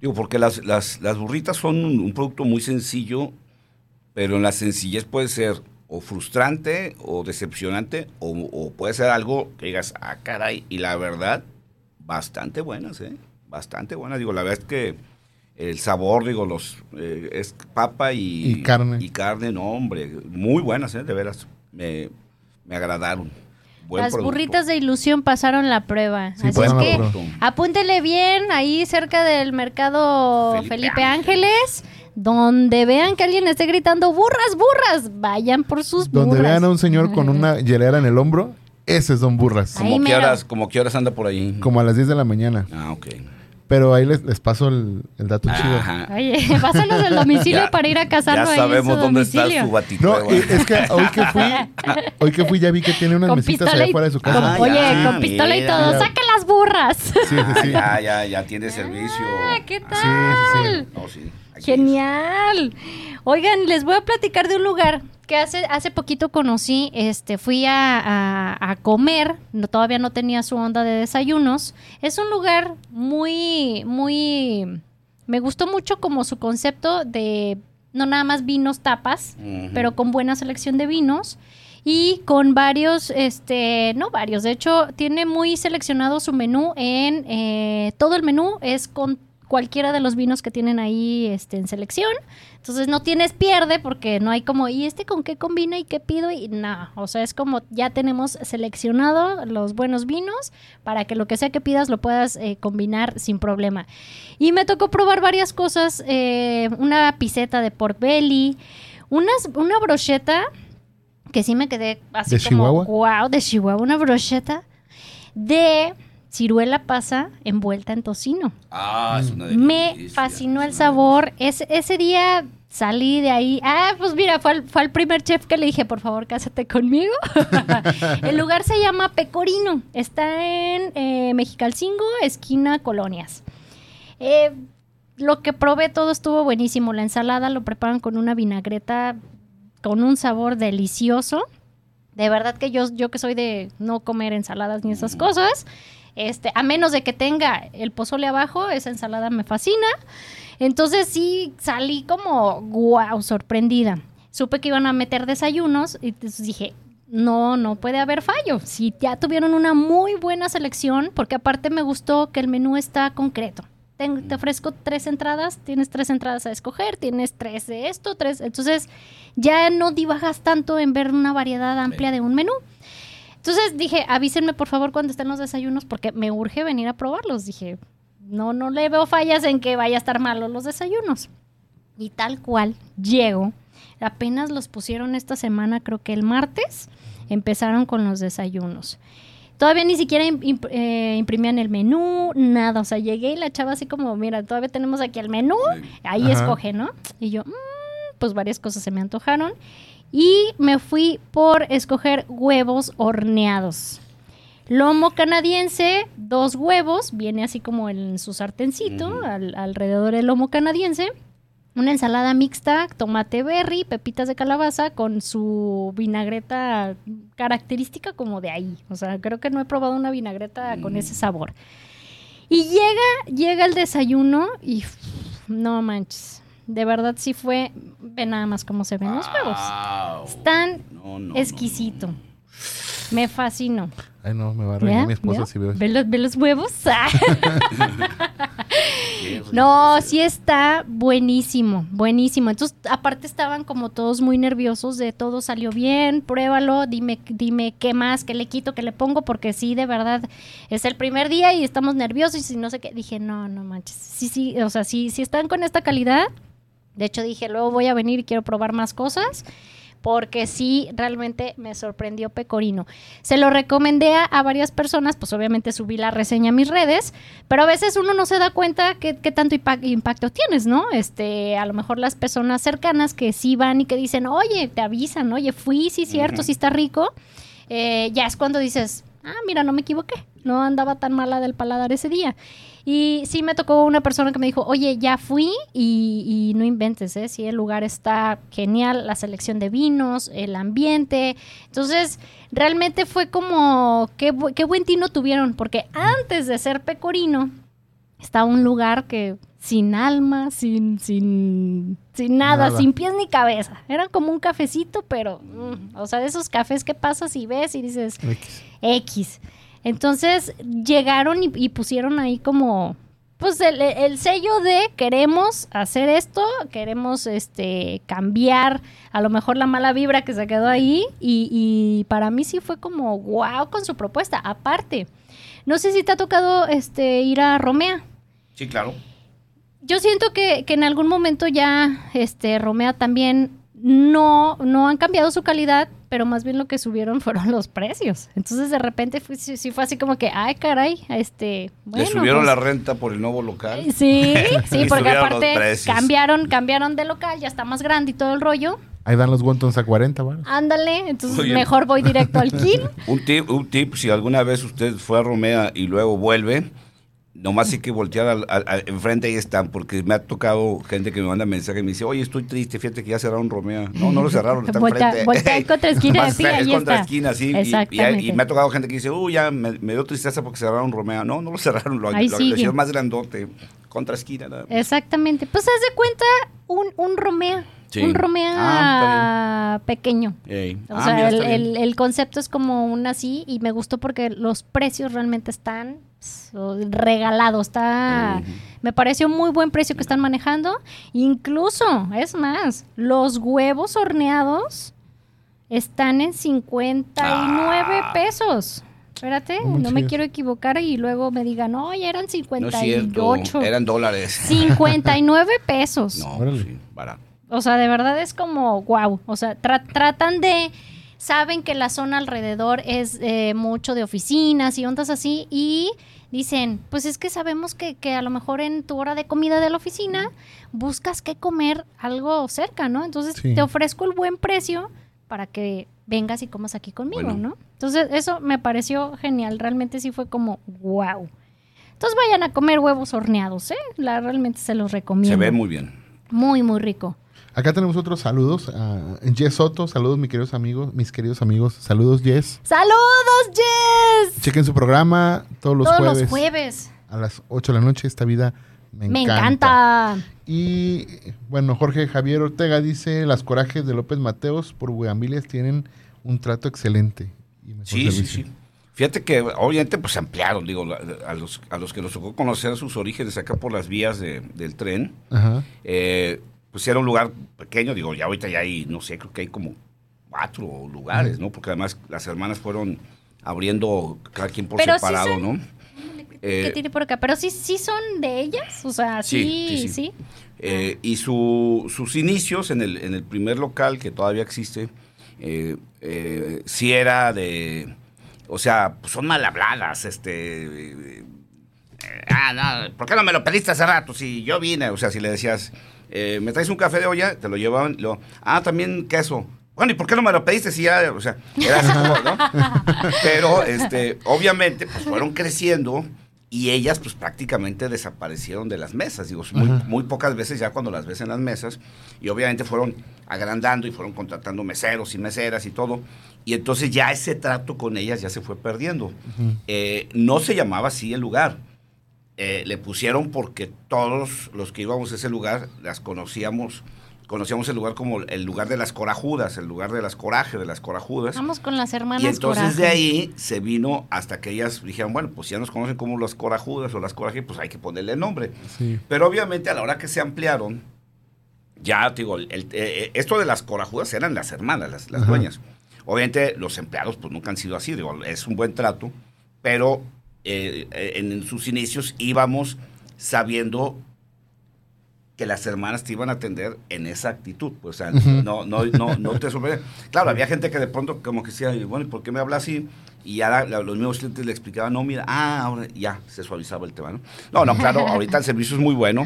Digo, porque las, las, las burritas son un, un producto muy sencillo, pero en la sencillez puede ser o frustrante o decepcionante o, o puede ser algo que digas, ah, caray, y la verdad, bastante buenas, ¿eh? Bastante buenas. Digo, la verdad es que el sabor, digo, los eh, es papa y, Y carne. Y carne, no, hombre, muy buenas, ¿eh? De veras, me, me agradaron. Buen Las producto. burritas de ilusión pasaron la prueba. Sí, Así es que prueba. apúntele bien ahí cerca del mercado Felipe, Felipe Ángeles. Donde vean que alguien esté gritando burras, burras, vayan por sus Donde burras. vean a un señor con una hielera en el hombro, ese es Don Burras. Ahí Como que, mero. horas, como que horas anda por ahí. Como a las 10 de la mañana. Ah, ok. Pero ahí les, les paso el, el dato chido. Ajá. Oye, pásanos el domicilio Ya- para ir a cazarlo Ya ahí sabemos su dónde está domicilio. su batidora. No, es que hoy que fui, hoy que fui ya vi que tiene unas Con mesitas allá y- afuera de su con- casa. Ah, oye, ya, con pistola y mira. todo. ¡Saca las burras! Sí, sí, Ah, sí. ya, ya, ya tiene servicio. Ah, ¿Qué sí, tal? No, sí. Aquí Genial. Oigan, les voy a platicar de un lugar que hace, hace poquito conocí. Este, fui a, a- a comer. No, todavía no tenía su onda de desayunos. Es un lugar muy, muy. Me gustó mucho como su concepto de no nada más vinos tapas, pero con buena selección de vinos. Y con varios, este, no varios, de hecho tiene muy seleccionado su menú en, eh, todo el menú es con cualquiera de los vinos que tienen ahí este, en selección. Entonces no tienes pierde porque no hay como, ¿y este con qué combina y qué pido? Y no, o sea, es como ya tenemos seleccionado los buenos vinos para que lo que sea que pidas lo puedas eh, combinar sin problema. Y me tocó probar varias cosas, eh, una piseta de pork belly, unas, una brocheta que sí me quedé así ¿De como, Chihuahua? wow, de Chihuahua, una brocheta de ciruela pasa envuelta en tocino. Ah, es una Me delicia, fascinó es el sabor. Ese, ese día salí de ahí. Ah, pues mira, fue al, fue al primer chef que le dije, por favor, cásate conmigo. el lugar se llama Pecorino. Está en eh, Mexicalcingo, esquina Colonias. Eh, lo que probé todo estuvo buenísimo. La ensalada lo preparan con una vinagreta con un sabor delicioso. De verdad que yo, yo que soy de no comer ensaladas ni esas cosas, este, a menos de que tenga el pozole abajo, esa ensalada me fascina. Entonces sí salí como wow, sorprendida. Supe que iban a meter desayunos y entonces dije, no, no puede haber fallo. Si ya tuvieron una muy buena selección, porque aparte me gustó que el menú está concreto. Te, te ofrezco tres entradas, tienes tres entradas a escoger, tienes tres de esto, tres. Entonces ya no divagas tanto en ver una variedad amplia de un menú. Entonces dije, avísenme por favor cuando estén los desayunos porque me urge venir a probarlos. Dije, no, no le veo fallas en que vaya a estar malos los desayunos. Y tal cual, llego. Apenas los pusieron esta semana, creo que el martes, empezaron con los desayunos. Todavía ni siquiera imp- eh, imprimían el menú, nada. O sea, llegué y la chava así como, mira, todavía tenemos aquí el menú, ahí Ajá. escoge, ¿no? Y yo, "Mm", pues varias cosas se me antojaron. Y me fui por escoger huevos horneados. Lomo canadiense, dos huevos, viene así como en su sartencito, al- alrededor del lomo canadiense. Una ensalada mixta, tomate berry, pepitas de calabaza con su vinagreta característica como de ahí. O sea, creo que no he probado una vinagreta con Mm. ese sabor. Y llega, llega el desayuno y no manches. De verdad sí fue, ve nada más cómo se ven los huevos. Wow. Están No, no, exquisito. Me fascinó. Ay, no, me va a reír mi esposa ¿Ya? si veo ¿Ve los, ve los huevos? Ah. No, sí está buenísimo, buenísimo. Entonces, aparte estaban como todos muy nerviosos de todo salió bien, pruébalo, dime, dime qué más, qué le quito, qué le pongo, porque sí, de verdad, es el primer día y estamos nerviosos y no sé qué. Dije, no, no manches. Sí, sí, o sea, sí, si están con esta calidad. De hecho, dije, luego voy a venir y quiero probar más cosas. porque sí, realmente me sorprendió Pecorino. Se lo recomendé a, a varias personas, pues obviamente subí la reseña a mis redes, pero a veces uno no se da cuenta qué, qué tanto impact- impacto tienes, ¿no? Este, a lo mejor las personas cercanas que sí van y que dicen, oye, te avisan, oye, fui, sí, cierto, sí está rico, eh, ya es cuando dices, ah, mira, no me equivoqué, no andaba tan mala del paladar ese día. Y sí me tocó una persona que me dijo, oye, ya fui y, y no inventes, ¿eh? Sí, el lugar está genial, la selección de vinos, el ambiente. Entonces, realmente fue como, qué, bu- qué buen tino tuvieron, porque antes de ser pecorino, estaba un lugar que sin alma, sin, sin, sin nada, Nada. sin pies ni cabeza. Era como un cafecito, pero, mm, o sea, de esos cafés que pasas y ves y dices, X. X. Entonces llegaron y, y pusieron ahí como, pues el, el sello de queremos hacer esto, queremos este cambiar a lo mejor la mala vibra que se quedó ahí y, y para mí sí fue como wow con su propuesta. Aparte, no sé si te ha tocado este ir a Romea. Sí, claro. Yo siento que, que en algún momento ya este Romea también no, no han cambiado su calidad, pero más bien lo que subieron fueron los precios. Entonces de repente fue, sí, sí fue así como que, ay caray, este, bueno. Le subieron pues, la renta por el nuevo local. eh, Sí, sí, porque aparte cambiaron, cambiaron de local, ya está más grande y todo el rollo. Ahí dan los wontons a 40, ¿vale? Ándale, entonces Oye. mejor voy directo al kin. Un tip, un tip, si alguna vez usted fue a Romea y luego vuelve, nomás hay que voltear al, al- al- enfrente ahí están, porque me ha tocado gente que me manda mensaje y me dice, oye, estoy triste, fíjate que ya cerraron Romea. No, no lo cerraron, está enfrente. voltea contra esquina, sí, es contra está. esquina, sí. y- Y, me ha tocado gente que dice, uy, ya me, me dio tristeza porque cerraron Romea. No, no lo cerraron, lo, Ahí lo, hicieron más grandote, contra esquina. nada más. Exactamente. Pues haz de cuenta un, un Romea. Sí. Un Romea Ah, pequeño. O Ah, sea, mira, el, el- el concepto es como un así y me gustó porque los precios realmente están pss, regalados. Está. Me pareció muy buen precio que están manejando. Incluso, es más, los huevos horneados están en 59 Ah. pesos. Espérate, No no me quiero equivocar y luego me digan, no, ya eran No es 58. cierto, eran dólares. 59 pesos. No, sí, barato. O sea, de verdad es como wow. O sea, tra- tratan de. Saben que la zona alrededor es eh, mucho de oficinas y ondas así. Y dicen: Pues es que sabemos que, que a lo mejor en tu hora de comida de la oficina buscas que comer algo cerca, ¿no? Entonces Sí. te ofrezco el buen precio para que vengas y comas aquí conmigo, Bueno. ¿no? Entonces, eso me pareció genial. Realmente sí fue como wow. Entonces vayan a comer huevos horneados, ¿eh? La, realmente se los recomiendo. Se ve muy bien. Muy, muy rico. Acá tenemos otros saludos. a Jess Soto, saludos mis queridos amigos, mis queridos amigos. Saludos Jess. ¡Saludos, Jess! Chequen su programa todos los Todos jueves los jueves. a las 8 de la noche. Esta vida me, Me encanta. encanta. Y bueno, Jorge Javier Ortega dice, las corajes de López Mateos por Bugambilias tienen un trato excelente. y mejor Sí, sí, servicio". sí. Fíjate que obviamente pues ampliaron, digo, a los, a los que nos tocó conocer sus orígenes acá por las vías de- del tren, Ajá. eh, pues era un lugar pequeño, digo, ya ahorita ya hay, no sé, creo que hay como cuatro lugares, ¿no? Porque además las hermanas fueron abriendo cada quien por Pero sí separado, son- ¿no? ¿Qué Eh, tiene por acá? Pero sí, sí son de ellas. O sea, sí, Sí, sí. sí, sí. Eh, y su- sus inicios en el, en el primer local que todavía existe, eh, eh, sí era de, o sea, pues son mal habladas, este, ah, no, ¿por qué no me lo pediste hace rato? Si yo vine, o sea, si le decías, eh, ¿me traes un café de olla? Te lo llevaban, lo, ah, también queso. Bueno, ¿y por qué no me lo pediste si ya, o sea, era así como, ¿no? Pero, este, obviamente, pues fueron creciendo y ellas, pues prácticamente desaparecieron de las mesas. Digo, muy pocas veces ya cuando las ves en las mesas. Y obviamente fueron agrandando y fueron contratando meseros y meseras y todo. Y entonces ya ese trato con ellas ya se fue perdiendo. Eh, no se llamaba así el lugar. Eh, le pusieron porque todos los que íbamos a ese lugar las conocíamos, conocíamos el lugar como el lugar de las corajudas, el lugar de las coraje, de las corajudas. Vamos con las hermanas Y entonces Coraje. de ahí se vino hasta que ellas dijeron, bueno, pues ya nos conocen como las corajudas o las coraje, pues hay que ponerle nombre. Sí. Pero obviamente a la hora que se ampliaron, ya te digo, el- el- eh, esto de las corajudas eran las hermanas, las, las dueñas. Obviamente los empleados pues nunca han sido así, digo, es un buen trato, pero eh, eh, en sus inicios íbamos sabiendo que las hermanas te iban a atender en esa actitud. Pues, o sea, no, no, no, no te sorprende. Claro, había gente que de pronto como que decía, bueno, ¿y por qué me habla así? Y ya la- la- los mismos clientes le explicaban, no, mira, ah, ahora ya se suavizaba el tema, ¿no? No, no, claro, ahorita el servicio es muy bueno,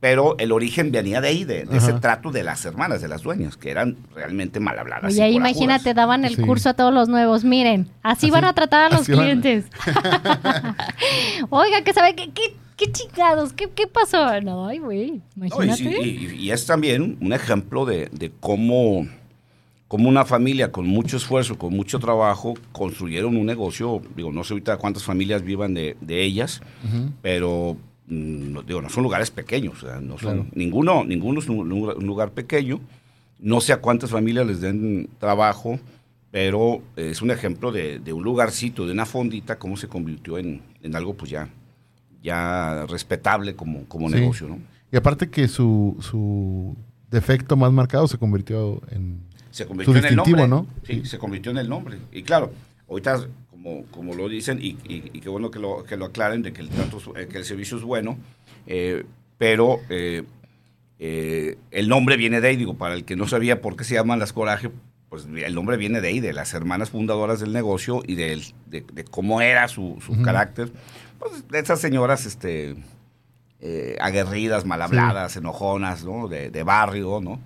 pero el origen venía de ahí, de, de ese trato de las hermanas, de las dueñas, que eran realmente mal habladas. Oye, ahí imagínate, daban el Sí. curso a todos los nuevos. Miren, así, Así- van a tratar a los clientes. Oiga, que sabe qué, qué, qué chingados, qué, qué pasó. No, ay, güey, No, y, imagínate. y- y es también un ejemplo de, de cómo, cómo una familia con mucho esfuerzo, con mucho trabajo, construyeron un negocio. Digo, no sé ahorita cuántas familias vivan de, de ellas, pero no- digo, no son lugares pequeños. o sea, no son, Claro. ninguno, ninguno es un, lugar- un lugar pequeño. No sé a cuántas familias les den trabajo, pero es un ejemplo de, de un lugarcito, de una fondita, cómo se convirtió en, en algo pues ya, ya respetable como, como Sí. negocio, ¿no? Y aparte que su, su defecto más marcado se convirtió en... se convirtió Su en el nombre. ¿no? Sí, Sí. se convirtió en el nombre. Y claro, ahorita, como, como lo dicen, y, y- y qué bueno que lo, que lo aclaren, de que el, trato, eh, que el servicio es bueno, eh, pero eh, eh, el nombre viene de ahí, digo, para el que no sabía por qué se llaman las Coraje, pues el nombre viene de ahí, de las hermanas fundadoras del negocio y del- de, de cómo era su, su carácter. Pues de esas señoras, este... eh, aguerridas, mal habladas, enojonas, ¿no? De, de barrio, ¿no?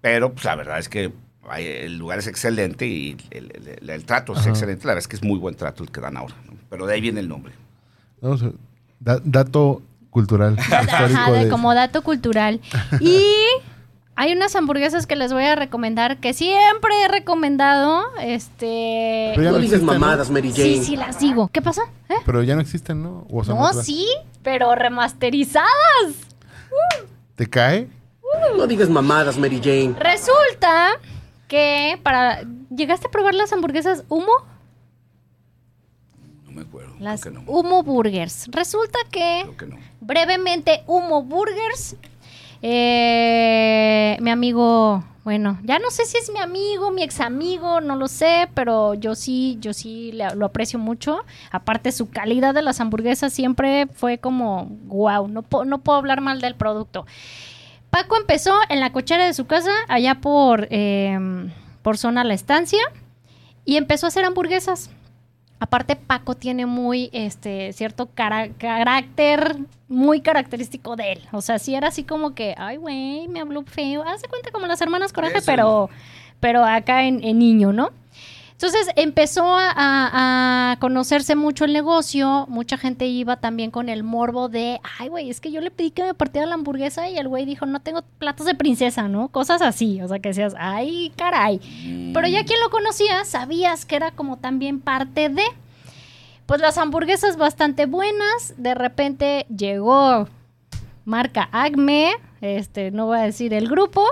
Pero pues, la verdad es que el lugar es excelente y el, el- el trato es Ajá. excelente. La verdad es que es muy buen trato el que dan ahora. ¿no? Pero de ahí viene el nombre. ¿no? O sea, da- dato cultural, Ajá, de- de- como dato cultural. Y hay unas hamburguesas que les voy a recomendar que siempre he recomendado. Este. Pero ya No no existen, ¿no? mamadas, Mary Jane. Sí, sí, las digo. ¿Qué pasó? ¿Eh? Pero ya no existen, ¿no? O No, otras. sí, pero remasterizadas. ¿Te cae? No digas mamadas, Mary Jane. Resulta que para. ¿Llegaste a probar las hamburguesas humo? No me acuerdo. Las no. humo burgers. Resulta que. Que no. brevemente Humo Burgers. Eh, mi amigo, bueno, ya no sé si es mi amigo, mi ex amigo, no lo sé, pero yo sí, yo sí le- lo aprecio mucho. Aparte, su calidad de las hamburguesas siempre fue como, wow, no, po- no puedo hablar mal del producto. Paco empezó en la cochera de su casa, allá por, eh, por zona La Estancia, y empezó a hacer hamburguesas. Aparte, Paco tiene muy, este, cierto cara- carácter muy característico de él. O sea, sí era así como que, ay, güey, me habló feo. Hace cuenta como las hermanas Coraje, Eso. pero, pero acá en, en niño, ¿no? Entonces empezó a, a- a conocerse mucho el negocio. Mucha gente iba también con el morbo de, ay, güey, es que yo le pedí que me partiera la hamburguesa y el güey dijo, no tengo platos de princesa, ¿no? Cosas así. O sea, que decías, ay, caray. Pero ya quien lo conocía, sabías que era como también parte de. Pues las hamburguesas bastante buenas. De repente llegó marca Acme, este, no voy a decir el grupo,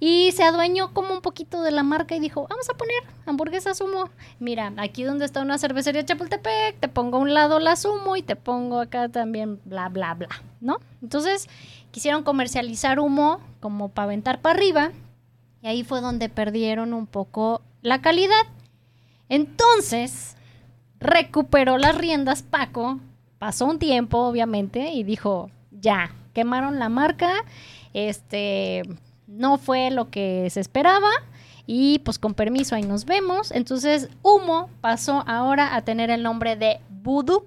y se adueñó como un poquito de la marca y dijo, vamos a poner hamburguesas sumo. Mira, aquí donde está una cervecería Chapultepec, te pongo a un lado la sumo y te pongo acá también bla, bla, bla, ¿no? Entonces quisieron comercializar humo como para aventar para arriba y ahí fue donde perdieron un poco la calidad. Entonces, recuperó las riendas Paco, pasó un tiempo obviamente y dijo, ya, quemaron la marca, este, no fue lo que se esperaba y pues con permiso ahí nos vemos. Entonces, Humo pasó ahora a tener el nombre de Voodoo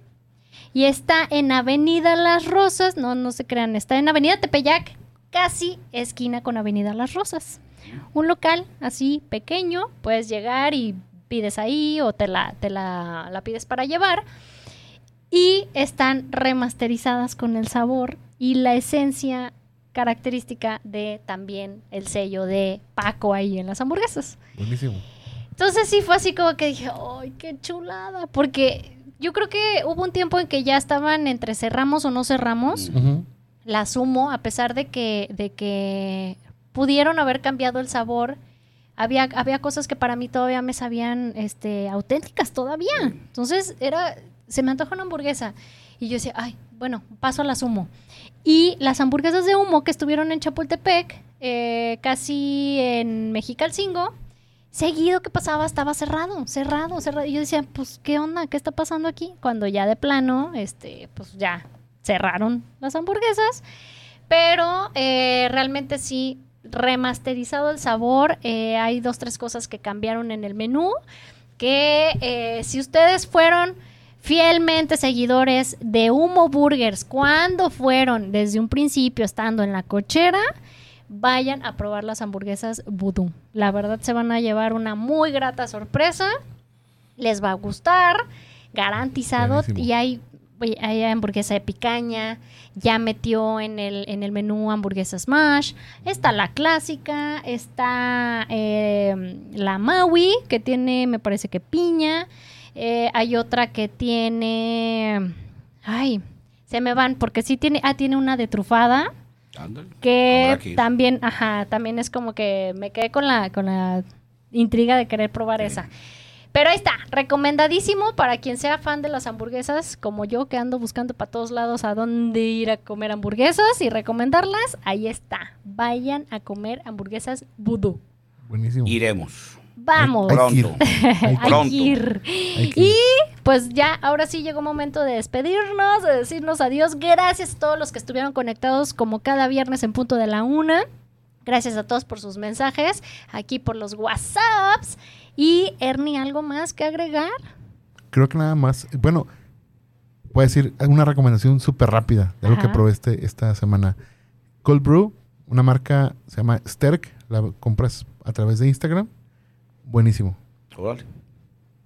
y está en Avenida Las Rosas, no, no se crean, está en Avenida Tepeyac, casi esquina con Avenida Las Rosas. Un local así pequeño, puedes llegar y pides ahí o te la, te la, la pides para llevar. Y están remasterizadas con el sabor y la esencia característica de también el sello de Paco ahí en las hamburguesas. Buenísimo. Entonces sí fue así como que dije, ¡ay, qué chulada! Porque yo creo que hubo un tiempo en que ya estaban entre cerramos o no cerramos. La sumo, a pesar de que, de que pudieron haber cambiado el sabor. Había, había cosas que para mí todavía me sabían este, auténticas todavía. Entonces era, se me antoja una hamburguesa. Y yo decía, ay, bueno, paso a la sumo. Y las hamburguesas de humo que estuvieron en Chapultepec, eh, casi en Mexicalcingo, seguido que pasaba estaba cerrado, cerrado, cerrado. Y yo decía, pues, ¿qué onda? ¿Qué está pasando aquí? Cuando ya de plano, este, pues ya cerraron las hamburguesas. Pero eh, realmente sí, remasterizado el sabor. eh, hay dos, tres cosas que cambiaron en el menú. Que eh, si ustedes fueron fielmente seguidores de Humo Burgers, cuando fueron desde un principio estando en la cochera, vayan a probar las hamburguesas Voodoo. La verdad se van a llevar una muy grata sorpresa. Les va a gustar, garantizado. Buenísimo. Y hay hamburguesa de picaña. Ya metió en el, en el menú hamburguesa smash. Está la clásica. Está eh, la Maui, que tiene, me parece que piña. Eh, hay otra que tiene... Ay, se me van, porque sí tiene... Ah, tiene una de trufada que también, ajá, también es como que me quedé con la, con la intriga de querer probar esa. Pero ahí está, recomendadísimo para quien sea fan de las hamburguesas, como yo que ando buscando para todos lados a dónde ir a comer hamburguesas y recomendarlas, ahí está. Vayan a comer hamburguesas vudú. Buenísimo. Iremos. Ir. Pronto. Hay que Hay ir. Que Y pues ya, ahora sí llegó momento de despedirnos, de decirnos adiós. Gracias a todos los que estuvieron conectados como cada viernes en punto de la una. Gracias a todos por sus mensajes, aquí por los WhatsApps. Y Ernie, ¿algo más que agregar? Creo que nada más. Bueno, voy a decir una recomendación súper rápida de algo que probé este, esta semana. Cold Brew, una marca se llama Sterk, la compras a través de Instagram. Buenísimo, Órale.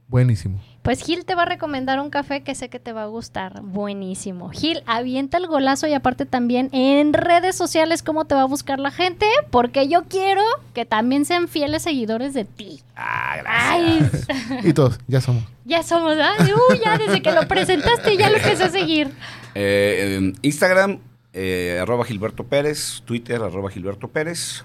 buenísimo. Pues Gil te va a recomendar un café que sé que te va a gustar. Buenísimo. Gil, avienta el golazo y aparte también en redes sociales cómo te va a buscar la gente, porque yo quiero que también sean fieles seguidores de ti. Ah, Ay, gracias. Y todos, ya somos. ya somos, ay, uy, ya desde que lo presentaste ya lo empecé a seguir. Eh, en Instagram, eh, arroba Gilberto Pérez. Twitter, arroba Gilberto Pérez.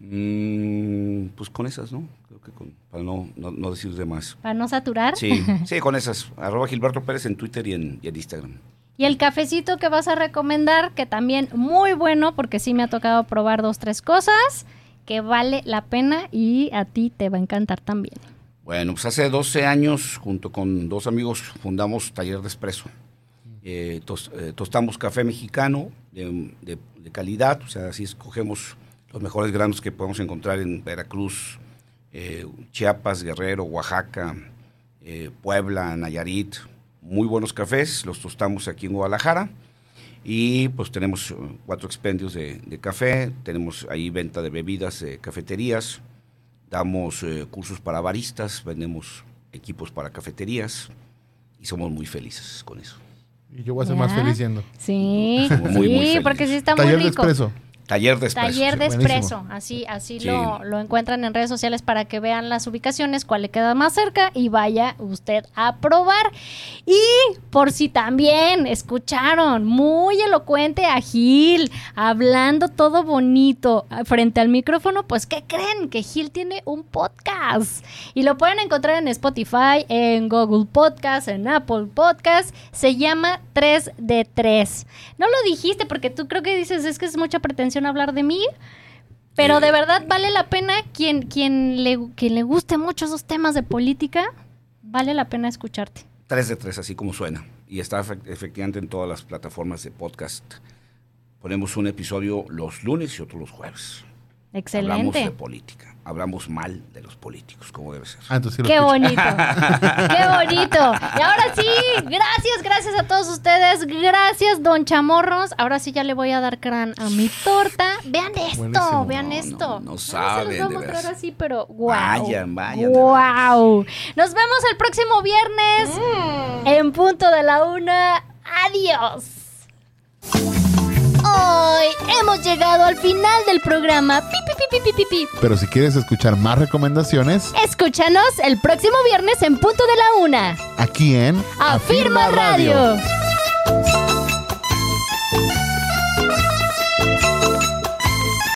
Mm, pues con esas, ¿no? Creo que con, para no, no, no decir de más. Para no saturar. Sí, sí, con esas. Arroba Gilberto Pérez en Twitter y en, y en Instagram. Y el cafecito que vas a recomendar, que también muy bueno, porque sí me ha tocado probar dos, tres cosas, que vale la pena y a ti te va a encantar también. Bueno, pues hace 12 años, junto con dos amigos, fundamos Taller de Espresso. Eh, tos- eh, tostamos café mexicano de, de- de calidad, o sea, así escogemos los mejores granos que podemos encontrar en Veracruz, eh, Chiapas, Guerrero, Oaxaca, eh, Puebla, Nayarit. Muy buenos cafés, los tostamos aquí en Guadalajara. Y pues tenemos eh, cuatro expendios de, de café, tenemos ahí venta de bebidas, de cafeterías, damos eh, cursos para baristas, vendemos equipos para cafeterías y somos muy felices con eso. Y yo voy a ser Ya. más feliz yendo. Sí, Muy, sí, porque sí está Taller muy de rico. expreso. Taller de espresso. Taller de buenísimo. expreso, así, así Sí. lo, lo encuentran en redes sociales para que vean las ubicaciones, cuál le queda más cerca y vaya usted a probar. Y por si también escucharon, muy elocuente a Gil, hablando todo bonito ah, frente al micrófono, pues ¿qué creen? Que Gil tiene un podcast y lo pueden encontrar en Spotify, en Google Podcast, en Apple Podcast, se llama 3 de 3. No lo dijiste porque tú creo que dices es que es mucha pretensión hablar de mí, pero de verdad vale la pena quien, quien, le, quien le guste mucho esos temas de política, vale la pena escucharte. 3 de 3, así como suena. Y está efect- efectivamente en todas las plataformas de podcast. Ponemos un episodio los lunes y otro los jueves. Hablamos de Excelente. política. Hablamos mal de los políticos, como debe ser. Ah, entonces sí lo Qué escucho. bonito, qué bonito. Y ahora sí, gracias, gracias a todos ustedes. Gracias, don Chamorros. Ahora sí ya le voy a dar crán a mi torta. Vean esto, Buenísimo. vean No, esto. no, no saben, Se los voy a mostrar así, pero wow. Vayan, vayan, Wow. Nos vemos el próximo viernes en punto de la una. Adiós. Hoy hemos llegado al final del programa. Pi. Pero si quieres escuchar más recomendaciones, Escúchanos el próximo viernes en punto de la una. aquí en Afirma Radio.